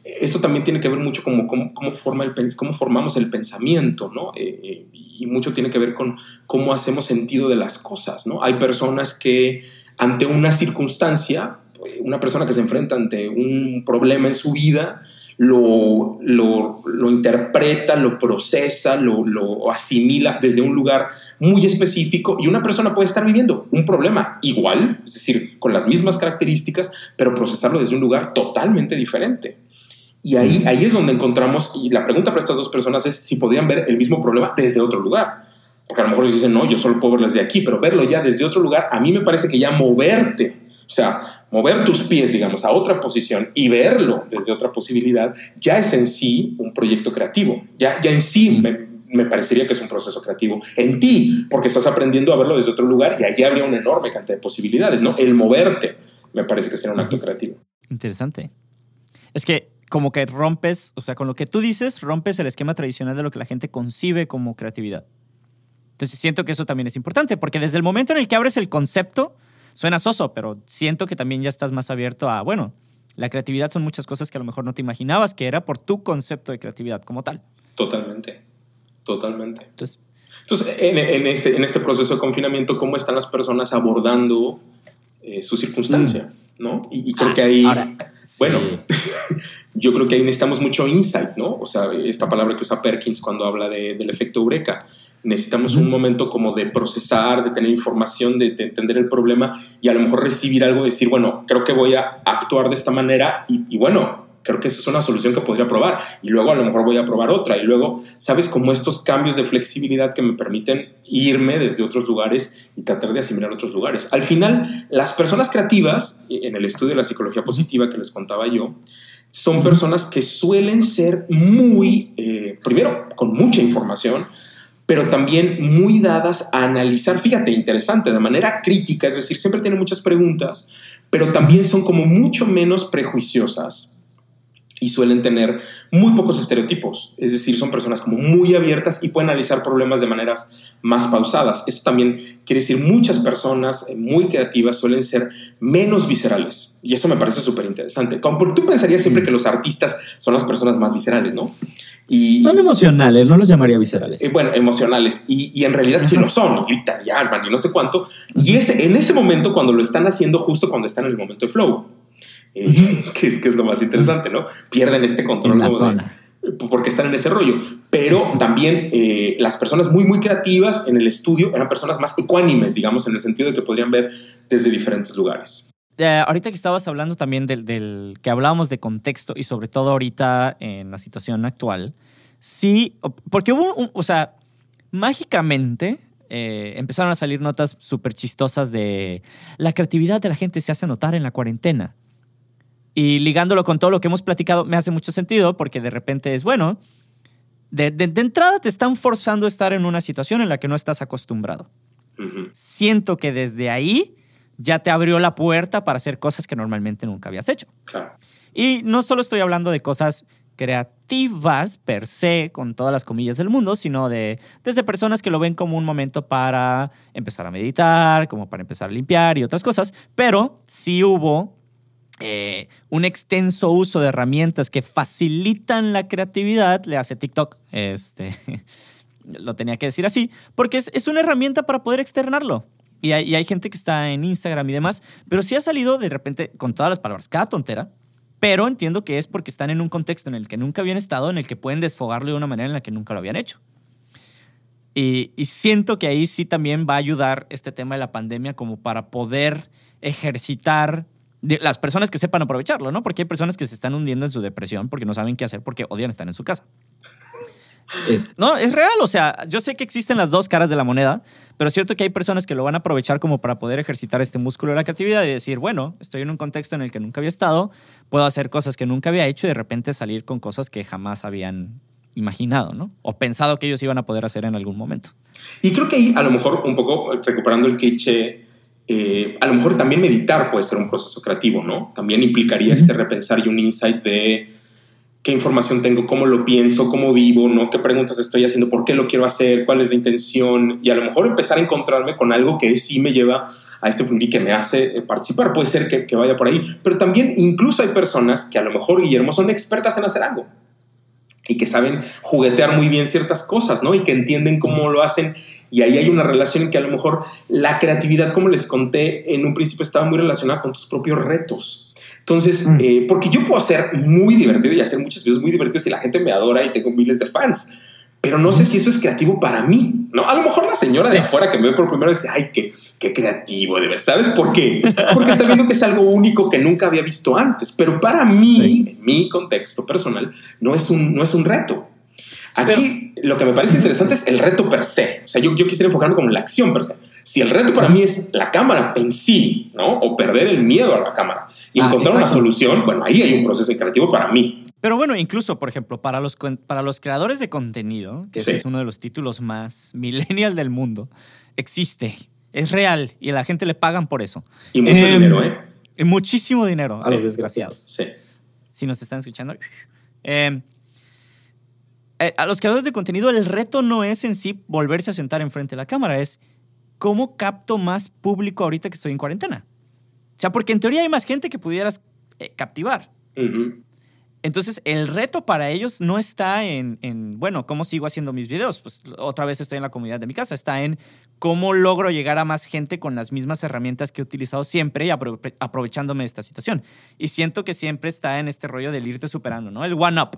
eso también tiene que ver mucho con cómo, forma el, cómo formamos el pensamiento, ¿no? Eh, eh, y mucho tiene que ver con cómo hacemos sentido de las cosas, ¿no? Hay personas que ante una circunstancia, una persona que se enfrenta ante un problema en su vida, lo, lo, lo interpreta, lo procesa, lo, lo, asimila desde un lugar muy específico y una persona puede estar viviendo un problema igual, es decir, con las mismas características, pero procesarlo desde un lugar totalmente diferente. Y ahí, ahí es donde encontramos, y la pregunta para estas dos personas es si podrían ver el mismo problema desde otro lugar. Porque a lo mejor ellos dicen, no, yo solo puedo verlo desde aquí, pero verlo ya desde otro lugar, a mí me parece que ya moverte, o sea, mover tus pies, digamos, a otra posición y verlo desde otra posibilidad, ya es en sí un proyecto creativo. Ya, ya en sí me, me parecería que es un proceso creativo en ti, porque estás aprendiendo a verlo desde otro lugar y allí habría una enorme cantidad de posibilidades, ¿no? El moverte me parece que sería un acto creativo. Interesante. Es que como que rompes, o sea, con lo que tú dices, rompes el esquema tradicional de lo que la gente concibe como creatividad. Entonces siento que eso también es importante, porque desde el momento en el que abres el concepto, suena soso, pero siento que también ya estás más abierto a, bueno, la creatividad son muchas cosas que a lo mejor no te imaginabas que era por tu concepto de creatividad como tal. Totalmente, totalmente. Entonces, Entonces en, este, en este proceso de confinamiento, ¿cómo están las personas abordando eh, su circunstancia? Mm. ¿no? Y, creo ah, que ahí, bueno, yo creo que ahí necesitamos mucho insight, ¿no? O sea, esta palabra que usa Perkins cuando habla del efecto eureka. Necesitamos un momento como de procesar, de tener información, de, entender el problema y a lo mejor recibir algo, decir, bueno, creo que voy a actuar de esta manera y, bueno, creo que esa es una solución que podría probar y luego a lo mejor voy a probar otra y luego, ¿sabes? Como estos cambios de flexibilidad que me permiten irme desde otros lugares y tratar de asimilar otros lugares. Al final, las personas creativas, en el estudio de la psicología positiva que les contaba yo, son personas que suelen ser muy, eh, primero, con mucha información, pero también muy dadas a analizar, fíjate, interesante, de manera crítica, es decir, siempre tienen muchas preguntas, pero también son como mucho menos prejuiciosas y suelen tener muy pocos estereotipos, es decir, son personas como muy abiertas y pueden analizar problemas de maneras más pausadas. Esto también quiere decir muchas personas eh, muy creativas suelen ser menos viscerales y eso me parece súper interesante. Como tú pensarías siempre mm. que los artistas son las personas más viscerales, ¿no? son emocionales, no los llamaría viscerales. Eh, bueno, emocionales. Y, en realidad sí lo son, y gritan y arman y no sé cuánto. Y es en ese momento cuando lo están haciendo, justo cuando están en el momento de flow, eh, que, es, que es lo más interesante, ¿no? Pierden este control. la zona. porque están en ese rollo. Pero también eh, las personas muy, muy creativas en el estudio eran personas más ecuánimes, digamos, en el sentido de que podrían ver desde diferentes lugares. Eh, ahorita que estabas hablando también del, que hablábamos de contexto y sobre todo ahorita en la situación actual, sí, porque hubo, un, o sea, mágicamente eh, empezaron a salir notas súper chistosas de la creatividad de la gente se hace notar en la cuarentena. Y ligándolo con todo lo que hemos platicado, me hace mucho sentido porque de repente es, bueno, de, de, entrada te están forzando a estar en una situación en la que no estás acostumbrado. Siento que desde ahí ya te abrió la puerta para hacer cosas que normalmente nunca habías hecho. Y no solo estoy hablando de cosas creativas per se, con todas las comillas del mundo, sino de desde personas que lo ven como un momento para empezar a meditar, como para empezar a limpiar y otras cosas, pero sí hubo eh, un extenso uso de herramientas que facilitan la creatividad, le hace TikTok, este, lo tenía que decir así, porque es, es una herramienta para poder externarlo. Y hay, gente que está en Instagram y demás, pero sí ha salido de repente con todas las palabras, cada tontera, pero entiendo que es porque están en un contexto en el que nunca habían estado, en el que pueden desfogarlo de una manera en la que nunca lo habían hecho. Y, siento que ahí sí también va a ayudar este tema de la pandemia como para poder ejercitar las personas que sepan aprovecharlo, ¿no? Porque hay personas que se están hundiendo en su depresión porque no saben qué hacer porque odian estar en su casa. Es, no, es real, o sea, yo sé que existen las dos caras de la moneda, pero es cierto que hay personas que lo van a aprovechar como para poder ejercitar este músculo de la creatividad y decir, bueno, estoy en un contexto en el que nunca había estado, puedo hacer cosas que nunca había hecho y de repente salir con cosas que jamás habían imaginado, ¿no? O pensado que ellos iban a poder hacer en algún momento. Y creo que ahí, a lo mejor, un poco recuperando el cliché, eh, a lo mejor también meditar puede ser un proceso creativo, ¿no? También implicaría este repensar y un insight de qué información tengo, cómo lo pienso, cómo vivo, ¿no? qué preguntas estoy haciendo, por qué lo quiero hacer, cuál es la intención, y a lo mejor empezar a encontrarme con algo que sí me lleva a este fundir que me hace eh, participar. Puede ser que, que, vaya por ahí, pero también incluso hay personas que a lo mejor, Guillermo, son expertas en hacer algo y que saben juguetear muy bien ciertas cosas, ¿no? Y que entienden cómo lo hacen. Y ahí hay una relación en que a lo mejor la creatividad, como les conté en un principio, estaba muy relacionada con tus propios retos. Entonces, mm. eh, porque yo puedo ser muy divertido y hacer muchos videos muy divertidos y la gente me adora y tengo miles de fans, pero no sé si eso es creativo para mí, ¿no? A lo mejor la señora de afuera que me ve por primera vez dice, ay, qué, qué creativo, de verdad. ¿Sabes por qué? Porque está viendo que es algo único que nunca había visto antes, pero para mí, en mi contexto personal, no es un, no es un reto. Aquí lo que me parece interesante es el reto per se. O sea, yo, yo quisiera enfocarme como en la acción per se. Si el reto para mí es la cámara en sí, ¿no? O perder el miedo a la cámara y ah, encontrar una solución, bueno, ahí hay un proceso creativo para mí. Pero bueno, incluso, por ejemplo, para los, para los creadores de contenido, que es uno de los títulos más millennial del mundo, existe, es real y a la gente le pagan por eso. Y mucho em, dinero, ¿eh? Muchísimo dinero a los desgraciados. Sí. Si nos están escuchando. Eh, eh, a los creadores de contenido el reto no es en sí volverse a sentar enfrente de la cámara, es cómo capto más público ahorita que estoy en cuarentena. O sea, porque en teoría hay más gente que pudieras eh, captivar. Entonces, el reto para ellos no está en, en, bueno, ¿cómo sigo haciendo mis videos? Pues otra vez estoy en la comunidad de mi casa, está en cómo logro llegar a más gente con las mismas herramientas que he utilizado siempre y aprovechándome de esta situación. Y siento que siempre está en este rollo del irte superando, ¿no? El one-up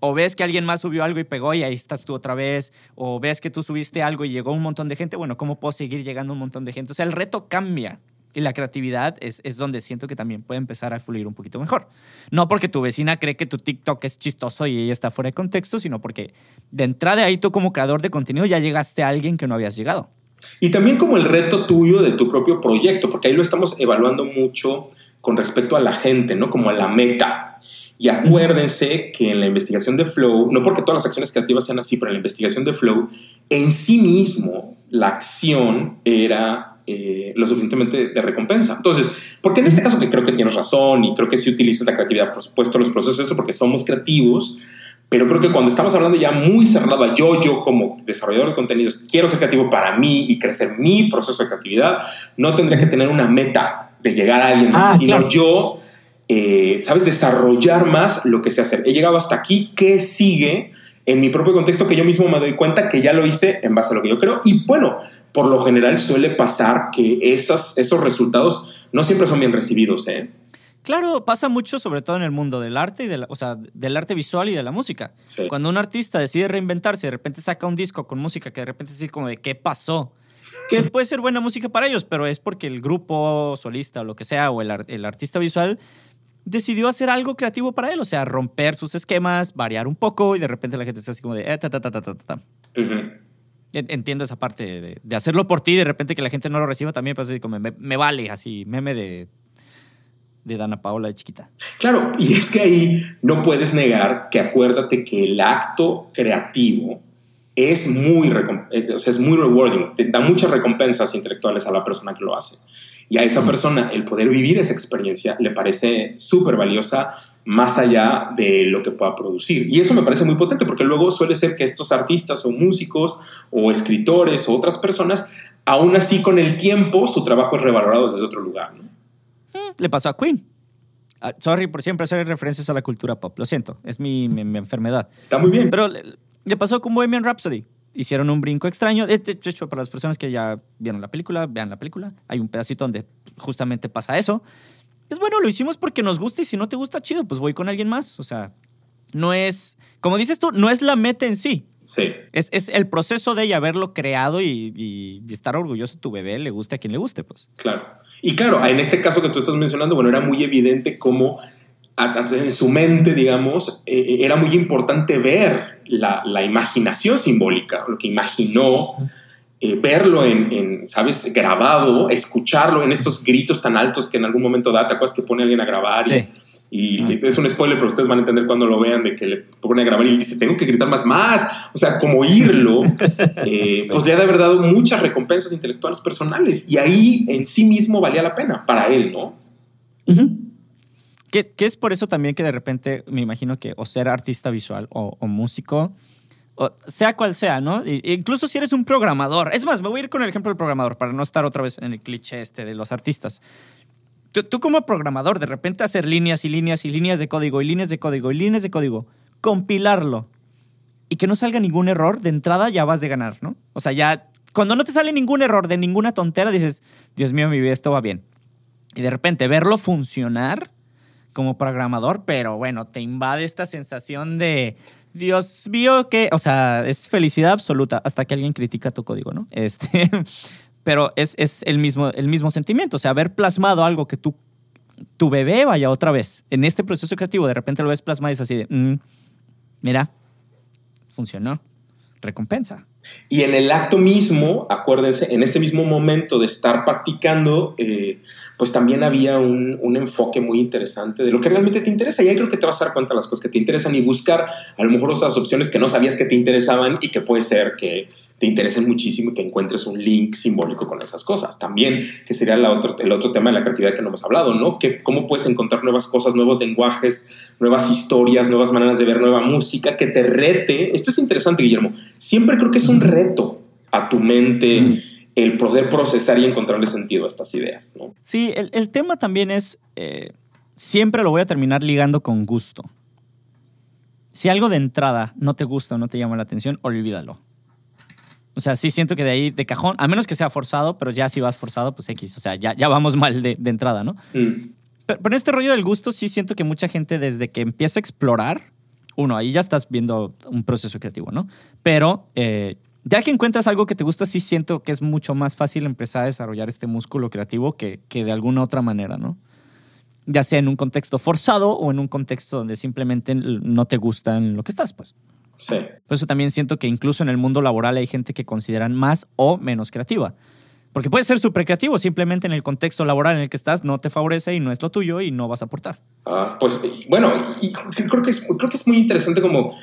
o ves que alguien más subió algo y pegó y ahí estás tú otra vez, o ves que tú subiste algo y llegó un montón de gente, bueno, ¿cómo puedo seguir llegando un montón de gente? O sea, el reto cambia y la creatividad es, es donde siento que también puede empezar a fluir un poquito mejor. No porque tu vecina cree que tu TikTok es chistoso y ella está fuera de contexto, sino porque de entrada ahí tú como creador de contenido ya llegaste a alguien que no habías llegado. Y también como el reto tuyo de tu propio proyecto, porque ahí lo estamos evaluando mucho con respecto a la gente, ¿no? Como a la meta. Y acuérdense que en la investigación de Flow, no porque todas las acciones creativas sean así, pero en la investigación de Flow, en sí mismo la acción era eh, lo suficientemente de recompensa. Entonces, porque en este caso que creo que tienes razón y creo que sí utilizas la creatividad, por supuesto, los procesos, eso porque somos creativos, pero creo que cuando estamos hablando ya muy cerrado a yo, yo como desarrollador de contenidos, quiero ser creativo para mí y crecer mi proceso de creatividad, no tendría que tener una meta de llegar a alguien, ah, sino yo eh, ¿sabes? Desarrollar más lo que sé hacer. He llegado hasta aquí, ¿qué sigue? En mi propio contexto que yo mismo me doy cuenta que ya lo hice en base a lo que yo creo. Y bueno, por lo general suele pasar que esas, esos resultados no siempre son bien recibidos. ¿eh? Claro, pasa mucho, sobre todo en el mundo del arte y de o sea, del arte visual y de la música. Cuando un artista decide reinventarse, de repente saca un disco con música que de repente es como de qué pasó. Que puede ser buena música para ellos, pero es porque el grupo solista o lo que sea, o el, el artista visual decidió hacer algo creativo para él, o sea, romper sus esquemas, variar un poco y de repente la gente está así como de... Eh, ta, ta, ta, ta, ta, Entiendo esa parte de, de, hacerlo por ti y de repente que la gente no lo reciba también, pues así como me, me vale, así, meme de, de Dana Paola de chiquita. Claro, y es que ahí no puedes negar que acuérdate que el acto creativo es muy, eh, o sea, es muy rewarding, te da muchas recompensas intelectuales a la persona que lo hace. Y a esa persona el poder vivir esa experiencia le parece súper valiosa más allá de lo que pueda producir. Y eso me parece muy potente porque luego suele ser que estos artistas o músicos o escritores o otras personas, aún así con el tiempo su trabajo es revalorado desde otro lugar. Mm, le pasó a Queen. Ah, sorry por siempre hacer referencias a la cultura pop. Lo siento, es mi, enfermedad. Está muy bien. Pero le pasó con Bohemian Rhapsody hicieron un brinco extraño. De hecho, para las personas que ya vieron la película, vean la película. Hay un pedacito donde justamente pasa eso. Es bueno, lo hicimos porque nos gusta y si no te gusta, chido, pues voy con alguien más. O sea, no es, como dices tú, no es la meta en sí. Sí. Es, es el proceso de ella haberlo creado y, y, estar orgulloso de tu bebé, le guste a quien le guste, pues. Claro. Y claro, en este caso que tú estás mencionando, bueno, era muy evidente cómo en su mente, digamos, eh, eh, era muy importante ver la, la, imaginación simbólica, lo que imaginó, eh, verlo en, en, ¿sabes?, grabado, escucharlo en estos gritos tan altos que en algún momento da, ¿te acuerdas que pone a alguien a grabar? Y, y es un spoiler, pero ustedes van a entender cuando lo vean, de que le pone a grabar y dice, tengo que gritar más, más. O sea, como oírlo, pues le ha de haber dado muchas recompensas intelectuales personales. Y ahí en sí mismo valía la pena para él, ¿no? Que, es por eso también que de repente me imagino que o ser artista visual o, músico, o sea cual sea, ¿no? incluso si eres un programador. Es más, me voy a ir con el ejemplo del programador para no estar otra vez en el cliché este de los artistas. Tú, tú como programador, de repente hacer líneas y líneas y líneas de código y líneas de código y líneas de código, compilarlo y que no salga ningún error, de entrada ya vas de ganar, ¿no? O sea, ya cuando no te sale ningún error de ninguna tontera, dices, Dios mío, mi vida, esto va bien. Y de repente verlo funcionar como programador, pero bueno, te invade esta sensación de, Dios mío, que, o sea, es felicidad absoluta hasta que alguien critica tu código, ¿no? Este, pero es, es el, mismo, el mismo sentimiento, o sea, haber plasmado algo que tú, tu bebé vaya otra vez en este proceso creativo, de repente lo ves plasmado y es así de, mm, mira, funcionó, recompensa. Y en el acto mismo, acuérdense, en este mismo momento de estar practicando, eh, pues también había un, un, enfoque muy interesante de lo que realmente te interesa. Y ahí creo que te vas a dar cuenta de las cosas que te interesan y buscar a lo mejor otras opciones que no sabías que te interesaban y que puede ser que te interesen muchísimo y que encuentres un link simbólico con esas cosas. También, que sería la otro, el otro tema de la creatividad que no hemos hablado, ¿no? Que cómo puedes encontrar nuevas cosas, nuevos lenguajes, nuevas historias, nuevas maneras de ver, nueva música que te rete. Esto es interesante, Guillermo. Siempre creo que es un reto a tu mente. el poder procesar y encontrarle sentido a estas ideas. ¿no? Sí, el, tema también es, eh, siempre lo voy a terminar ligando con gusto. Si algo de entrada no te gusta o no te llama la atención, olvídalo. O sea, sí siento que de ahí, de cajón, a menos que sea forzado, pero ya si vas forzado, pues X. O sea, ya, ya vamos mal de, de entrada, ¿no? Mm. Pero, en este rollo del gusto sí siento que mucha gente desde que empieza a explorar, uno, ahí ya estás viendo un proceso creativo, ¿no? Pero eh, ya que encuentras algo que te gusta, sí siento que es mucho más fácil empezar a desarrollar este músculo creativo que, que de alguna otra manera, ¿no? Ya sea en un contexto forzado o en un contexto donde simplemente no te gusta en lo que estás, pues. Sí. Por eso también siento que incluso en el mundo laboral hay gente que consideran más o menos creativa. Porque puedes ser súper creativo, simplemente en el contexto laboral en el que estás no te favorece y no es lo tuyo y no vas a aportar. Ah, pues bueno, creo, que es, creo que es muy interesante como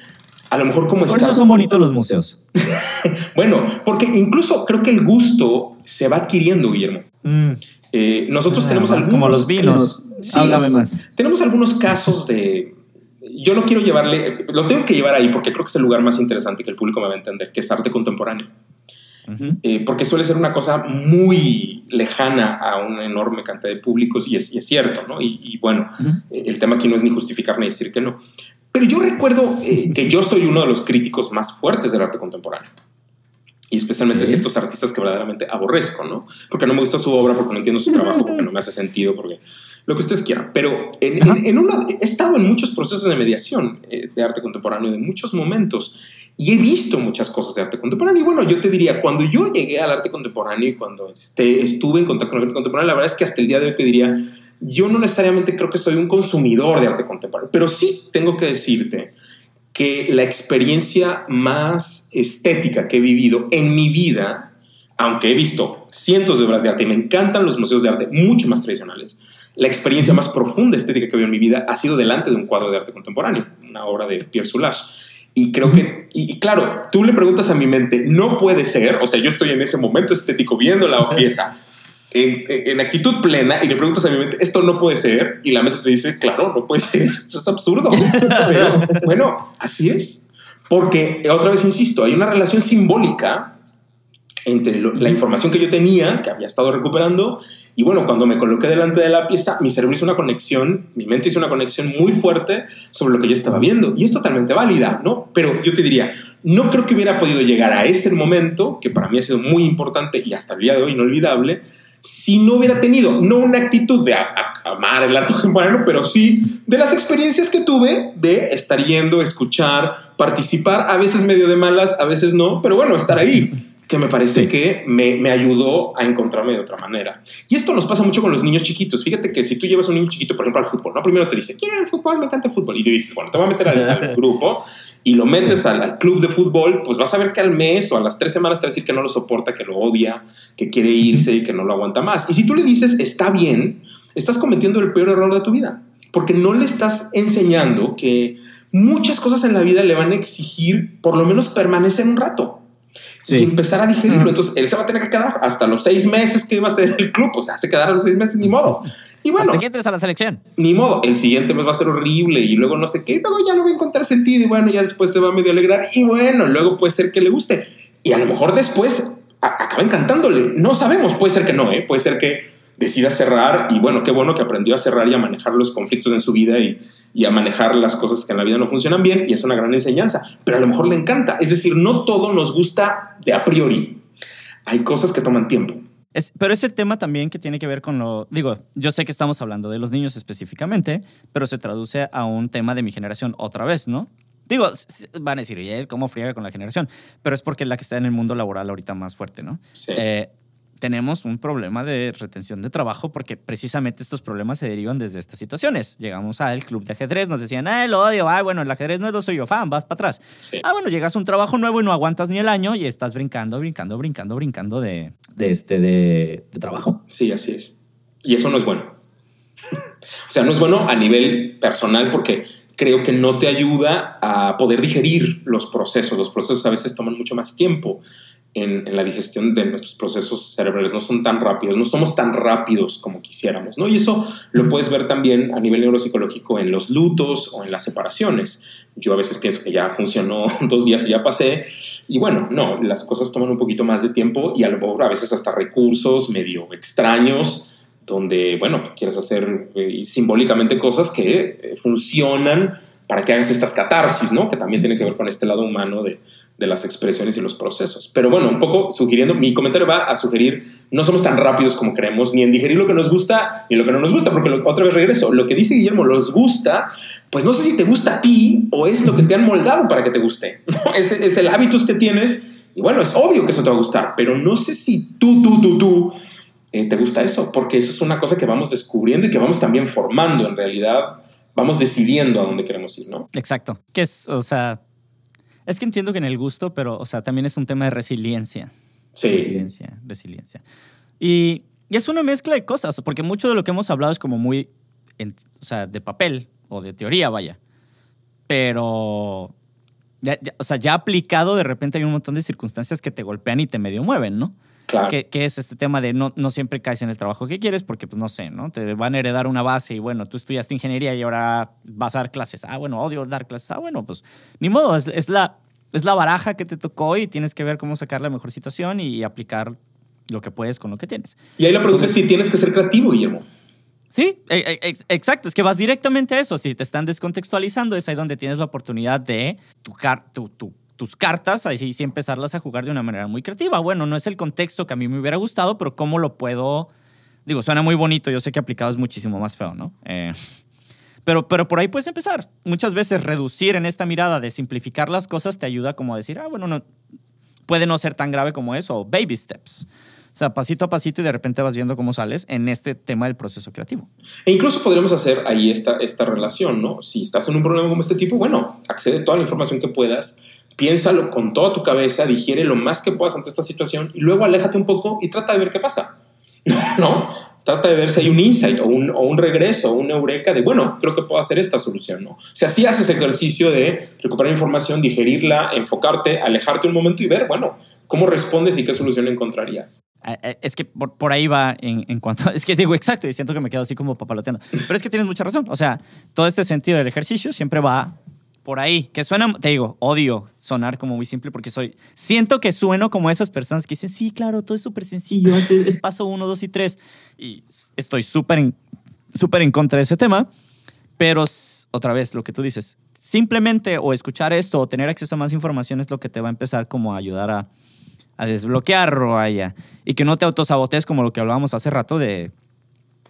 a lo mejor como Por eso son bonitos los museos. bueno, porque incluso creo que el gusto se va adquiriendo, Guillermo. Mm. Eh, nosotros ah, tenemos algunos... Como los vinos. Háblame más. Tenemos algunos casos de yo no quiero llevarle, lo tengo que llevar ahí porque creo que es el lugar más interesante que el público me va a entender, que es arte contemporáneo. Eh, porque suele ser una cosa muy lejana a una enorme cantidad de públicos y es, cierto, ¿no? Y, bueno, eh, el tema aquí no es ni justificar ni decir que no. Pero yo recuerdo eh, que yo soy uno de los críticos más fuertes del arte contemporáneo. Y especialmente ciertos artistas que verdaderamente aborrezco, ¿no? Porque no me gusta su obra, porque no entiendo su trabajo, porque no me hace sentido, porque lo que ustedes quieran. Pero en, he estado en muchos procesos de mediación eh, de arte contemporáneo, de muchos momentos, y he visto muchas cosas de arte contemporáneo. Y bueno, yo te diría, cuando yo llegué al arte contemporáneo y cuando este, estuve en contacto con el arte contemporáneo, la verdad es que hasta el día de hoy te diría, yo no necesariamente creo que soy un consumidor de arte contemporáneo, pero sí tengo que decirte que la experiencia más estética que he vivido en mi vida, aunque he visto cientos de obras de arte y me encantan los museos de arte mucho más tradicionales, la experiencia más profunda estética que he vivido en mi vida ha sido delante de un cuadro de arte contemporáneo, una obra de Pierre Soulages. Y creo que, y, claro, tú le preguntas a mi mente, no puede ser, o sea, yo estoy en ese momento estético viendo la pieza en, actitud plena y le preguntas a mi mente, esto no puede ser, y la mente te dice, claro, no puede ser, esto es absurdo. Pero bueno, así es. Porque, otra vez insisto, hay una relación simbólica entre la información que yo tenía, que había estado recuperando, y bueno, cuando me coloqué delante de la pieza, mi cerebro hizo una conexión, mi mente hizo una conexión muy fuerte sobre lo que yo estaba viendo. Y es totalmente válida, ¿no? Pero yo te diría, no creo que hubiera podido llegar a ese momento, que para mí ha sido muy importante y hasta el día de hoy inolvidable, si no hubiera tenido, no una actitud de amar el arte contemporáneo, pero sí de las experiencias que tuve de estar yendo, escuchar, participar, a veces medio de malas, a veces no, pero bueno, estar ahí que me parece que me, me, ayudó a encontrarme de otra manera. Y esto nos pasa mucho con los niños chiquitos. Fíjate que si tú llevas a un niño chiquito, por ejemplo, al fútbol, ¿no? Primero te dice, quiero el fútbol, me encanta el fútbol. Y tú dices, bueno, te voy a meter al, grupo y lo metes al, club de fútbol, pues vas a ver que al mes o a las tres semanas te va a decir que no lo soporta, que lo odia, que quiere irse y que no lo aguanta más. Y si tú le dices, está bien, estás cometiendo el peor error de tu vida, porque no le estás enseñando que muchas cosas en la vida le van a exigir por lo menos permanecer un rato y empezar a digerirlo. Entonces él se va a tener que quedar hasta los seis meses que iba a ser el club. O sea, se quedará los seis meses, ni modo. Y bueno, hasta que a la selección. Ni modo, el siguiente mes va a ser horrible y luego no sé qué, luego ya no va a encontrar sentido y bueno, ya después te va a medio alegrar y bueno, luego puede ser que le guste y a lo mejor después acaba encantándole. No sabemos, puede ser que no, ¿eh? puede ser que decida cerrar y bueno, qué bueno que aprendió a cerrar y a manejar los conflictos en su vida y, y, a manejar las cosas que en la vida no funcionan bien y es una gran enseñanza, pero a lo mejor le encanta. Es decir, no todo nos gusta de a priori. Hay cosas que toman tiempo. Es, pero ese tema también que tiene que ver con lo, digo, yo sé que estamos hablando de los niños específicamente, pero se traduce a un tema de mi generación otra vez, ¿no? Digo, van a decir, oye, ¿cómo friega con la generación? Pero es porque es la que está en el mundo laboral ahorita más fuerte, ¿no? Sí. Eh, tenemos un problema de retención de trabajo porque precisamente estos problemas se derivan desde estas situaciones. Llegamos al club de ajedrez, nos decían, ah, el odio, ah, bueno, el ajedrez no es lo soy yo fan, vas para atrás. Ah, bueno, llegas a un trabajo nuevo y no aguantas ni el año y estás brincando, brincando, brincando, brincando de, de, este, de, de trabajo. Sí, así es. Y eso no es bueno. o sea, no es bueno a nivel personal porque creo que no te ayuda a poder digerir los procesos. Los procesos a veces toman mucho más tiempo en, la digestión de nuestros procesos cerebrales, no son tan rápidos, no somos tan rápidos como quisiéramos, ¿no? Y eso lo puedes ver también a nivel neuropsicológico en los lutos o en las separaciones. Yo a veces pienso que ya funcionó dos días y ya pasé, y bueno, no, las cosas toman un poquito más de tiempo y a lo mejor a veces hasta recursos medio extraños, donde, bueno, quieres hacer eh, simbólicamente cosas que eh, funcionan para que hagas estas catarsis, ¿no? Que también tiene que ver con este lado humano de de las expresiones y los procesos. Pero bueno, un poco sugiriendo, mi comentario va a sugerir, no somos tan rápidos como creemos, ni en digerir lo que nos gusta ni lo que no nos gusta, porque otra vez regreso, lo que dice Guillermo, los gusta, pues no sé si te gusta a ti o es lo que te han moldado para que te guste. Es, es el hábitus que tienes y bueno, es obvio que eso te va a gustar, pero no sé si tú, tú, tú, tú eh, te gusta eso, porque eso es una cosa que vamos descubriendo y que vamos también formando en realidad. Vamos decidiendo a dónde queremos ir, ¿no? Exacto. Que es, o sea, es que entiendo que en el gusto, pero, o sea, también es un tema de resiliencia. Sí. Resiliencia, resiliencia. Y, es una mezcla de cosas, porque mucho de lo que hemos hablado es como muy, o sea, de papel o de teoría, vaya. Pero, ya, o sea, ya aplicado, de repente hay un montón de circunstancias que te golpean y te medio mueven, ¿no? Claro. Que, es este tema de no, no siempre caes en el trabajo que quieres porque, pues, no sé, ¿no? Te van a heredar una base y, bueno, tú estudiaste ingeniería y ahora vas a dar clases. Ah, bueno, odio dar clases. Ah, bueno, pues, ni modo, es, la, es la baraja que te tocó y tienes que ver cómo sacar la mejor situación y aplicar lo que puedes con lo que tienes. Y ahí la pregunta es si tienes que ser creativo, Guillermo. Sí, e, e, exacto. Es que vas directamente a eso. Si te están descontextualizando, es ahí donde tienes la oportunidad de tu, tu, tu tus cartas, ahí sí, empezarlas a jugar de una manera muy creativa. Bueno, no es el contexto que a mí me hubiera gustado, pero ¿cómo lo puedo...? Digo, suena muy bonito, yo sé que aplicado es muchísimo más feo, ¿no? Eh, pero, pero por ahí puedes empezar. Muchas veces reducir en esta mirada de simplificar las cosas te ayuda como a decir, ah, bueno, no, puede no ser tan grave como eso, o baby steps. O sea, pasito a pasito y de repente vas viendo cómo sales en este tema del proceso creativo. E incluso podríamos hacer ahí esta, esta relación, ¿no? Si estás en un problema como este tipo, bueno, accede a toda la información que puedas piénsalo con toda tu cabeza, digiere lo más que puedas ante esta situación y luego aléjate un poco y trata de ver qué pasa. ¿No? Trata de ver si hay un insight o un, o un regreso, una eureka de, bueno, creo que puedo hacer esta solución, ¿no? O sea, si haces ejercicio de recuperar información, digerirla, enfocarte, alejarte un momento y ver, bueno, cómo respondes y qué solución encontrarías. Eh, eh, es que por, ahí va en, en, cuanto. Es que digo exacto y siento que me quedo así como papaloteando. Pero es que tienes mucha razón. O sea, todo este sentido del ejercicio siempre va por ahí, que suena, te digo, odio sonar como muy simple porque soy, siento que sueno como esas personas que dicen, sí, claro, todo es súper sencillo, es, paso uno, dos y tres. Y estoy súper súper en contra de ese tema, pero otra vez, lo que tú dices, simplemente o escuchar esto o tener acceso a más información es lo que te va a empezar como a ayudar a, a desbloquear o a, y que no te autosabotees como lo que hablábamos hace rato de,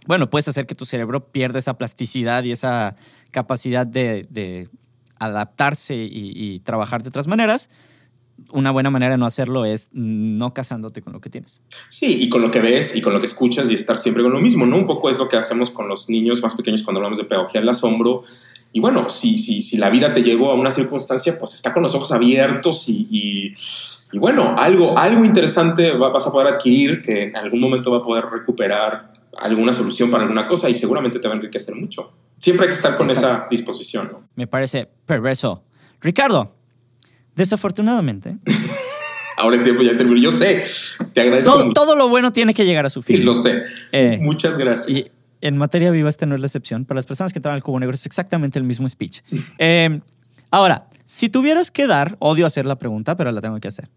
bueno, puedes hacer que tu cerebro pierda esa plasticidad y esa capacidad de, adaptarse y, trabajar de otras maneras. Una buena manera de no hacerlo es no casándote con lo que tienes. Sí, y con lo que ves y con lo que escuchas y estar siempre con lo mismo, ¿no? Un poco es lo que hacemos con los niños más pequeños cuando hablamos de pedagogía del asombro. Y bueno, si, si, si la vida te llevó a una circunstancia, pues está con los ojos abiertos y y bueno, algo, algo interesante vas a poder adquirir que en algún momento va a poder recuperar alguna solución para alguna cosa y seguramente te va a enriquecer mucho. Siempre hay que estar con esa disposición. Me parece perverso. Ricardo, desafortunadamente. Ahora es tiempo ya terminar. Yo sé, te agradezco. Todo, todo, lo bueno tiene que llegar a su fin. Lo sé. Eh, Muchas gracias. Y en materia viva, esta no es la excepción. Para las personas que traen al Cubo Negro es exactamente el mismo speech. Eh, ahora, si tuvieras que dar, odio hacer la pregunta, pero la tengo que hacer.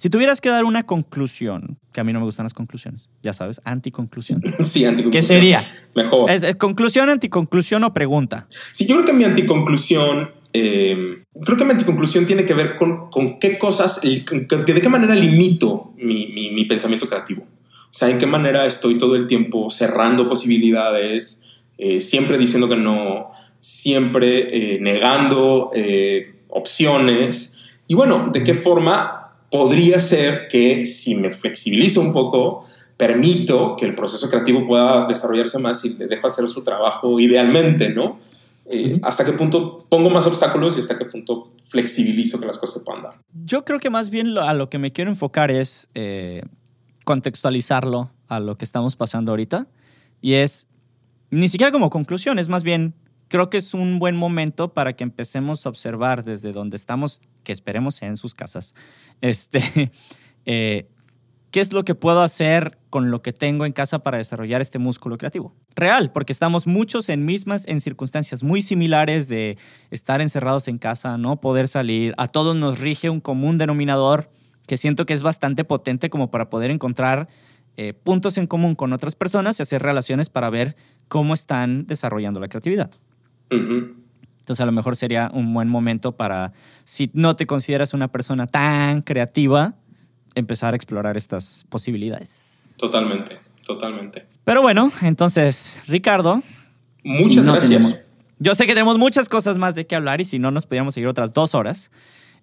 Si tuvieras que dar una conclusión, que a mí no me gustan las conclusiones, ya sabes, anticonclusión. Sí, anticonclusión. ¿Qué sería? Mejor. ¿Es, conclusión, anticonclusión o pregunta? Sí, yo creo que mi anticonclusión, eh, creo que mi anticonclusión tiene que ver con, con qué cosas, de qué manera limito mi, mi, pensamiento creativo. O sea, en qué manera estoy todo el tiempo cerrando posibilidades, eh, siempre diciendo que no, siempre eh, negando opciones. Y bueno, ¿de qué forma podría ser que si me flexibilizo un poco, permito que el proceso creativo pueda desarrollarse más y le dejo hacer su trabajo idealmente, ¿no? Eh, ¿Hasta qué punto pongo más obstáculos y hasta qué punto flexibilizo que las cosas puedan dar? Yo creo que más bien a lo que me quiero enfocar es eh, contextualizarlo a lo que estamos pasando ahorita. Y es, ni siquiera como conclusión, es más bien creo que es un buen momento para que empecemos a observar desde donde estamos, que esperemos sea en sus casas, este, eh, qué es lo que puedo hacer con lo que tengo en casa para desarrollar este músculo creativo. Real, porque estamos muchos en mismas, en circunstancias muy similares de estar encerrados en casa, no poder salir. A todos nos rige un común denominador que siento que es bastante potente como para poder encontrar eh, puntos en común con otras personas y hacer relaciones para ver cómo están desarrollando la creatividad. Entonces a lo mejor sería un buen momento para, si no te consideras una persona tan creativa, empezar a explorar estas posibilidades. Totalmente, totalmente. Pero bueno, entonces, Ricardo. Muchas gracias. yo sé que tenemos muchas cosas más de qué hablar y si no, nos podríamos seguir otras dos horas.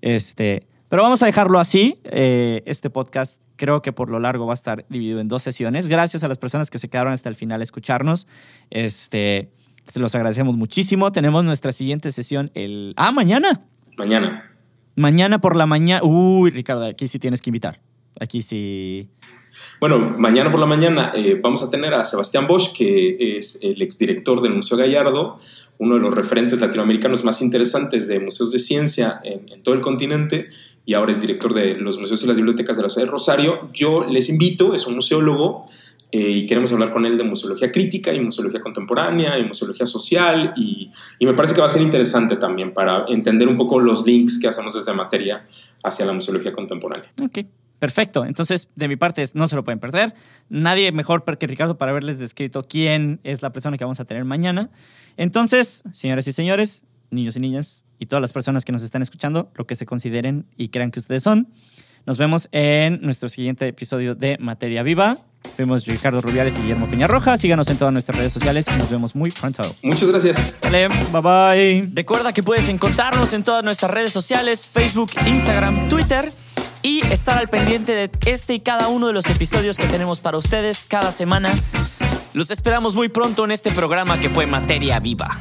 Este, pero vamos a dejarlo así. Eh, este podcast creo que por lo largo va a estar dividido en dos sesiones. Gracias a las personas que se quedaron hasta el final a escucharnos. Este, se los agradecemos muchísimo. Tenemos nuestra siguiente sesión el... Ah, mañana. Mañana. Mañana por la mañana. Uy, Ricardo, aquí sí tienes que invitar. Aquí sí. Bueno, mañana por la mañana eh, vamos a tener a Sebastián Bosch, que es el exdirector del Museo Gallardo, uno de los referentes latinoamericanos más interesantes de museos de ciencia en, en todo el continente, y ahora es director de los museos y las bibliotecas de la ciudad de Rosario. Yo les invito, es un museólogo eh, y queremos hablar con él de museología crítica y museología contemporánea y museología social y, y, me parece que va a ser interesante también para entender un poco los links que hacemos desde materia hacia la museología contemporánea. Ok, perfecto. Entonces, de mi parte, no se lo pueden perder. Nadie mejor que Ricardo para haberles descrito quién es la persona que vamos a tener mañana. Entonces, señoras y señores, niños y niñas y todas las personas que nos están escuchando, lo que se consideren y crean que ustedes son. Nos vemos en nuestro siguiente episodio de Materia Viva. Fuimos Ricardo Rubiales y Guillermo Peñarroja. Síganos en todas nuestras redes sociales y nos vemos muy pronto. Muchas gracias. Dale, bye bye. Recuerda que puedes encontrarnos en todas nuestras redes sociales, Facebook, Instagram, Twitter y estar al pendiente de este y cada uno de los episodios que tenemos para ustedes cada semana. Los esperamos muy pronto en este programa que fue Materia Viva.